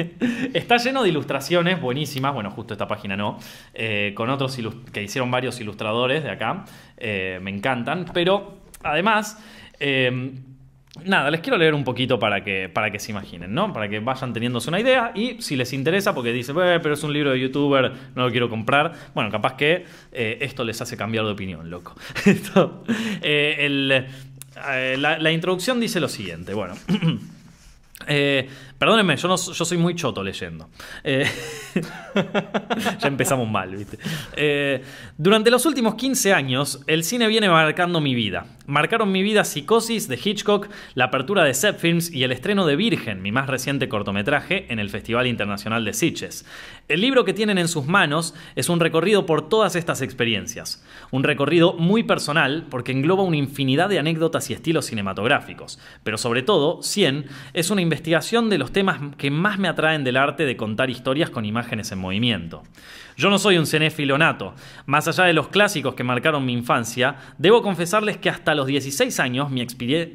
Está lleno de ilustraciones buenísimas, bueno, justo esta página no, eh, con otros que hicieron varios ilustradores de acá, eh, me encantan, pero además, eh, nada, les quiero leer un poquito para que, para que se imaginen, ¿no? Para que vayan teniéndose una idea y si les interesa, porque dicen, "Eh, pero es un libro de youtuber, no lo quiero comprar, bueno, capaz que eh, esto les hace cambiar de opinión, loco. Eh. Eh, la, introducción dice lo siguiente, bueno. perdónenme, yo, soy muy choto leyendo. Eh, ya empezamos mal, ¿viste? Eh, durante los últimos 15 años, el cine viene marcando mi vida. Marcaron mi vida Psicosis de Hitchcock, la apertura de Zep Films y el estreno de Virgen, mi más reciente cortometraje, en el Festival Internacional de Sitges. El libro que tienen en sus manos es un recorrido por todas estas experiencias. Un recorrido muy personal porque engloba una infinidad de anécdotas y estilos cinematográficos. Pero sobre todo, 100 es una investigación de los temas que más me atraen del arte de contar historias con imágenes en movimiento. Yo no soy un cinéfilo nato. Más allá de los clásicos que marcaron mi infancia, debo confesarles que hasta los 16 años mi,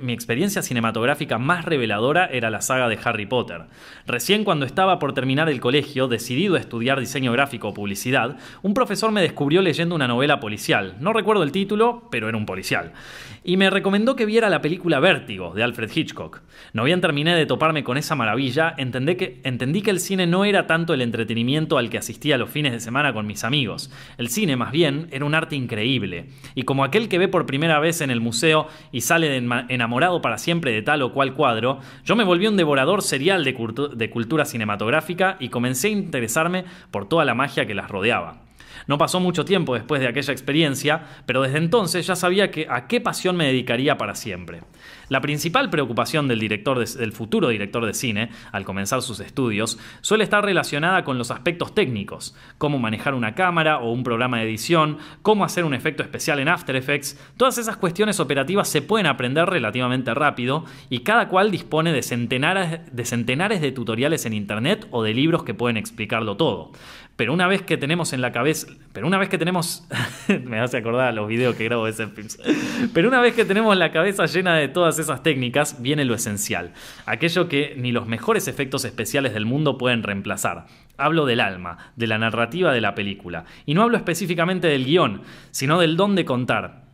mi experiencia cinematográfica más reveladora era la saga de Harry Potter. Recién cuando estaba por terminar el colegio, decidido a estudiar diseño gráfico o publicidad, un profesor me descubrió leyendo una novela policial. No recuerdo el título, pero era un policial. Y me recomendó que viera la película Vértigo, de Alfred Hitchcock. No bien terminé de toparme con esa maravilla, entendí que, entendí que el cine no era tanto el entretenimiento al que asistía los fines de semana con mis amigos. El cine, más bien, era un arte increíble. Y como aquel que ve por primera vez en el museo y sale enamorado para siempre de tal o cual cuadro, yo me volví un devorador serial de, de cultura cinematográfica y comencé a interesarme por toda la magia que las rodeaba. No pasó mucho tiempo después de aquella experiencia, pero desde entonces ya sabía que a qué pasión me dedicaría para siempre. La principal preocupación del, director de- del futuro director de cine, al comenzar sus estudios, suele estar relacionada con los aspectos técnicos, cómo manejar una cámara o un programa de edición, cómo hacer un efecto especial en After Effects. Todas esas cuestiones operativas se pueden aprender relativamente rápido y cada cual dispone de centenares de, centenares de tutoriales en internet o de libros que pueden explicarlo todo. Pero una vez que tenemos en la cabeza, pero una vez que tenemos, me hace acordar los videos que grabo de films. Pero una vez que tenemos la cabeza llena de todas esas técnicas, viene lo esencial, aquello que ni los mejores efectos especiales del mundo pueden reemplazar. Hablo del alma, de la narrativa de la película, y no hablo específicamente del guion, sino del don de contar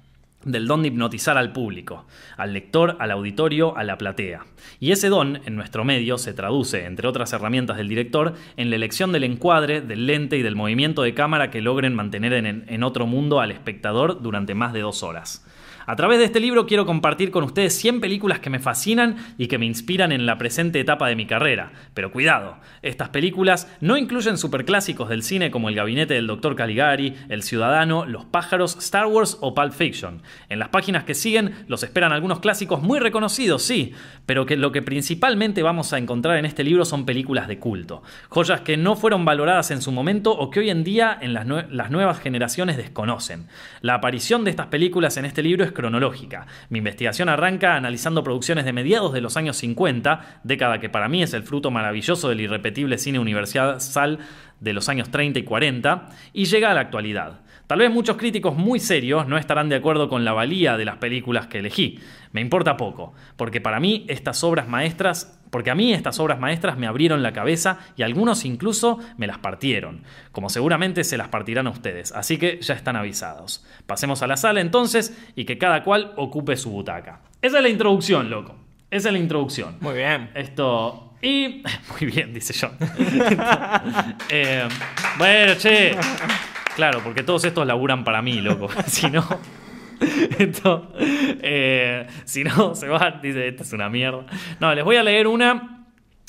del don de hipnotizar al público, al lector, al auditorio, a la platea. Y ese don, en nuestro medio, se traduce, entre otras herramientas del director, en la elección del encuadre, del lente y del movimiento de cámara que logren mantener en, en otro mundo al espectador durante más de dos horas. A través de este libro quiero compartir con ustedes 100 películas que me fascinan y que me inspiran en la presente etapa de mi carrera. Pero cuidado, estas películas no incluyen superclásicos del cine como El gabinete del Dr. Caligari, El Ciudadano, Los pájaros, Star Wars o Pulp Fiction. En las páginas que siguen los esperan algunos clásicos muy reconocidos, sí, pero que lo que principalmente vamos a encontrar en este libro son películas de culto. Joyas que no fueron valoradas en su momento o que hoy en día en las, las nuevas generaciones desconocen. La aparición de estas películas en este libro es cronológica. Mi investigación arranca analizando producciones de mediados de los años 50, década que para mí es el fruto maravilloso del irrepetible cine universal de los años 30 y 40, y llega a la actualidad. Tal vez muchos críticos muy serios no estarán de acuerdo con la valía de las películas que elegí. Me importa poco, porque para mí estas obras maestras, porque a mí estas obras maestras me abrieron la cabeza y algunos incluso me las partieron, como seguramente se las partirán a ustedes, así que ya están avisados. Pasemos a la sala entonces y que cada cual ocupe su butaca. Esa es la introducción, loco. Esa es la introducción. Muy bien. Esto. Y. Muy bien, dice John. Eh, bueno, che. Claro, porque todos estos laburan para mí, loco. Si no. Eh, si no, se van. Dice, esta es una mierda. No, les voy a leer una.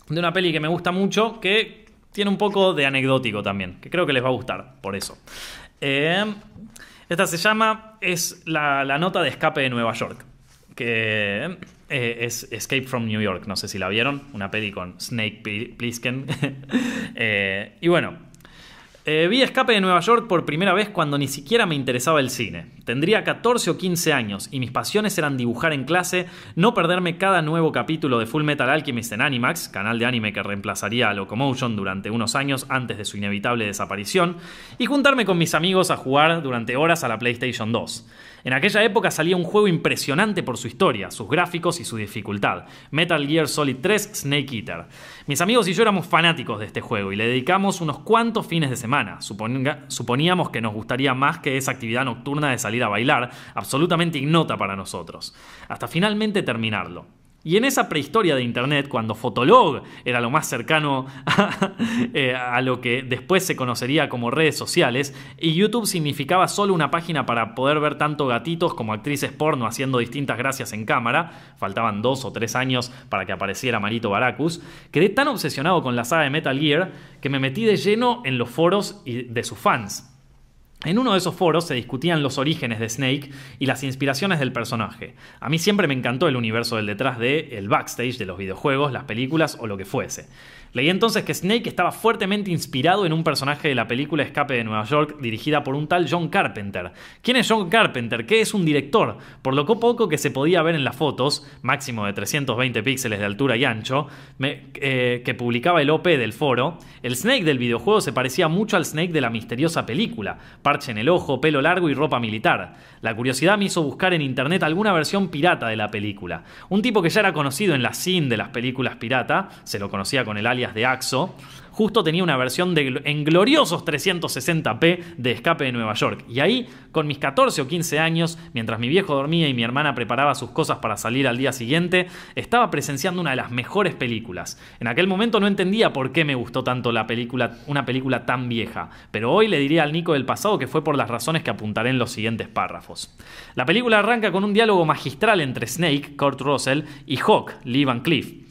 De una peli que me gusta mucho. Que tiene un poco de anecdótico también. Que creo que les va a gustar. Por eso. Eh, esta se llama. Es la, nota de escape de Nueva York que eh, es Escape from New York, no sé si la vieron, una peli con Snake Pl- Plissken. Y bueno, eh, vi Escape de Nueva York por primera vez cuando ni siquiera me interesaba el cine. Tendría 14 o 15 años y mis pasiones eran dibujar en clase, no perderme cada nuevo capítulo de Full Metal Alchemist en Animax, canal de anime que reemplazaría a Locomotion durante unos años antes de su inevitable desaparición, y juntarme con mis amigos a jugar durante horas a la PlayStation 2. En aquella época salía un juego impresionante por su historia, sus gráficos y su dificultad, Metal Gear Solid 3 Snake Eater. Mis amigos y yo éramos fanáticos de este juego y le dedicamos unos cuantos fines de semana. Suponíamos que nos gustaría más que esa actividad nocturna de salir a bailar, absolutamente ignota para nosotros, hasta finalmente terminarlo. Y en esa prehistoria de Internet, cuando Fotolog era lo más cercano a, eh, a lo que después se conocería como redes sociales, y YouTube significaba solo una página para poder ver tanto gatitos como actrices porno haciendo distintas gracias en cámara, faltaban dos o tres años para que apareciera Marito Baracus, quedé tan obsesionado con la saga de Metal Gear que me metí de lleno en los foros de sus fans. En uno de esos foros se discutían los orígenes de Snake y las inspiraciones del personaje. A mí siempre me encantó el universo del detrás de el backstage de los videojuegos, las películas o lo que fuese. Leí entonces que Snake estaba fuertemente inspirado en un personaje de la película Escape de Nueva York dirigida por un tal John Carpenter. ¿Quién es John Carpenter? ¿Qué es un director? Por lo poco que se podía ver en las fotos, máximo de 320 píxeles de altura y ancho, eh, que publicaba el OP del foro, el Snake del videojuego se parecía mucho al Snake de la misteriosa película, parche en el ojo, pelo largo y ropa militar. La curiosidad me hizo buscar en internet alguna versión pirata de la película. Un tipo que ya era conocido en la scene de las películas pirata, se lo conocía con el alias de Axo, justo tenía una versión en gloriosos 360p de Escape de Nueva York. Y ahí, con mis 14 o 15 años, mientras mi viejo dormía y mi hermana preparaba sus cosas para salir al día siguiente, estaba presenciando una de las mejores películas. En aquel momento no entendía por qué me gustó tanto la película, una película tan vieja, pero hoy le diría al Nico del pasado que fue por las razones que apuntaré en los siguientes párrafos. La película arranca con un diálogo magistral entre Snake, Kurt Russell, y Hawk, Lee Van Cleef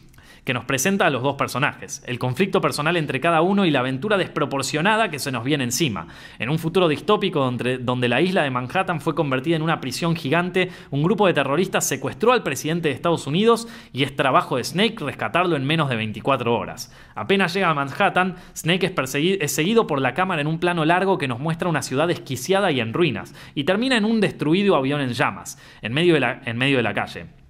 que nos presenta a los dos personajes, el conflicto personal entre cada uno y la aventura desproporcionada que se nos viene encima. En un futuro distópico donde, donde la isla de Manhattan fue convertida en una prisión gigante, un grupo de terroristas secuestró al presidente de Estados Unidos y es trabajo de Snake rescatarlo en menos de 24 horas. Apenas llega a Manhattan, Snake es, seguido por la cámara en un plano largo que nos muestra una ciudad esquiciada y en ruinas, y termina en un destruido avión en llamas, en medio de la, en medio de la calle.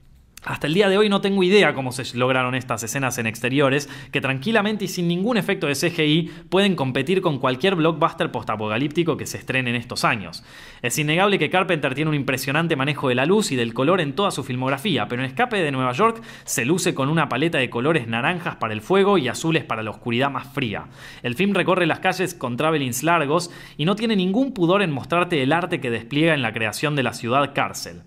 Hasta el día de hoy no tengo idea cómo se lograron estas escenas en exteriores, que tranquilamente y sin ningún efecto de CGI pueden competir con cualquier blockbuster postapocalíptico que se estrene en estos años. Es innegable que Carpenter tiene un impresionante manejo de la luz y del color en toda su filmografía, pero en Escape de Nueva York se luce con una paleta de colores naranjas para el fuego y azules para la oscuridad más fría. El film recorre las calles con travelings largos y no tiene ningún pudor en mostrarte el arte que despliega en la creación de la ciudad cárcel.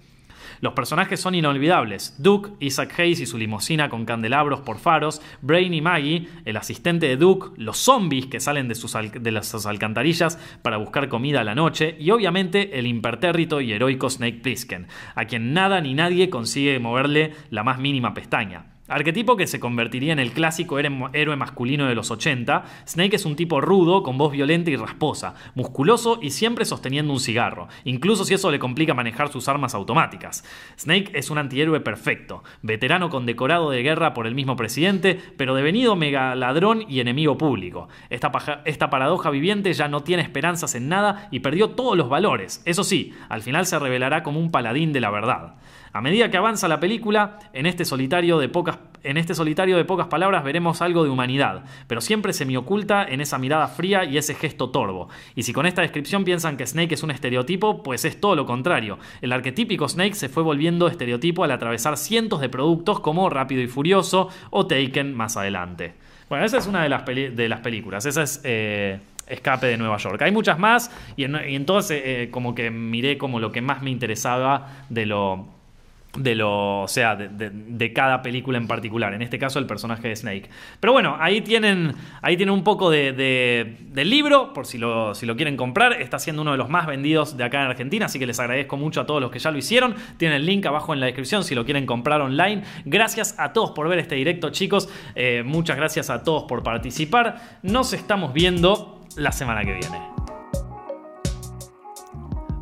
Los personajes son inolvidables. Duke, Isaac Hayes y su limusina con candelabros por faros, Brain y Maggie, el asistente de Duke, los zombies que salen de, sus, de las alcantarillas para buscar comida a la noche y obviamente el impertérrito y heroico Snake Plissken, a quien nada ni nadie consigue moverle la más mínima pestaña. Arquetipo que se convertiría en el clásico héroe masculino de los 80, Snake es un tipo rudo, con voz violenta y rasposa, musculoso y siempre sosteniendo un cigarro, incluso si eso le complica manejar sus armas automáticas. Snake es un antihéroe perfecto, veterano condecorado de guerra por el mismo presidente, pero devenido mega ladrón y enemigo público. Esta, esta paradoja viviente ya no tiene esperanzas en nada y perdió todos los valores. Eso sí, al final se revelará como un paladín de la verdad. A medida que avanza la película, en este solitario de pocas, en este solitario de pocas palabras veremos algo de humanidad, pero siempre se me oculta en esa mirada fría y ese gesto torvo. Y si con esta descripción piensan que Snake es un estereotipo, pues es todo lo contrario. El arquetípico Snake se fue volviendo estereotipo al atravesar cientos de productos como Rápido y Furioso o Taken más adelante. Bueno, esa es una de las, de las películas. Esa es... Eh, Escape de Nueva York. Hay muchas más y, entonces eh, como que miré como lo que más me interesaba de lo, de lo, o sea, de, cada película en particular. En este caso, el personaje de Snake. Pero bueno, ahí tienen, ahí un poco de, del libro, por si lo, si lo quieren comprar. Está siendo uno de los más vendidos de acá en Argentina, así que les agradezco mucho a todos los que ya lo hicieron. Tienen el link abajo en la descripción si lo quieren comprar online. Gracias a todos por ver este directo, chicos. Eh, muchas gracias a todos por participar. Nos estamos viendo la semana que viene.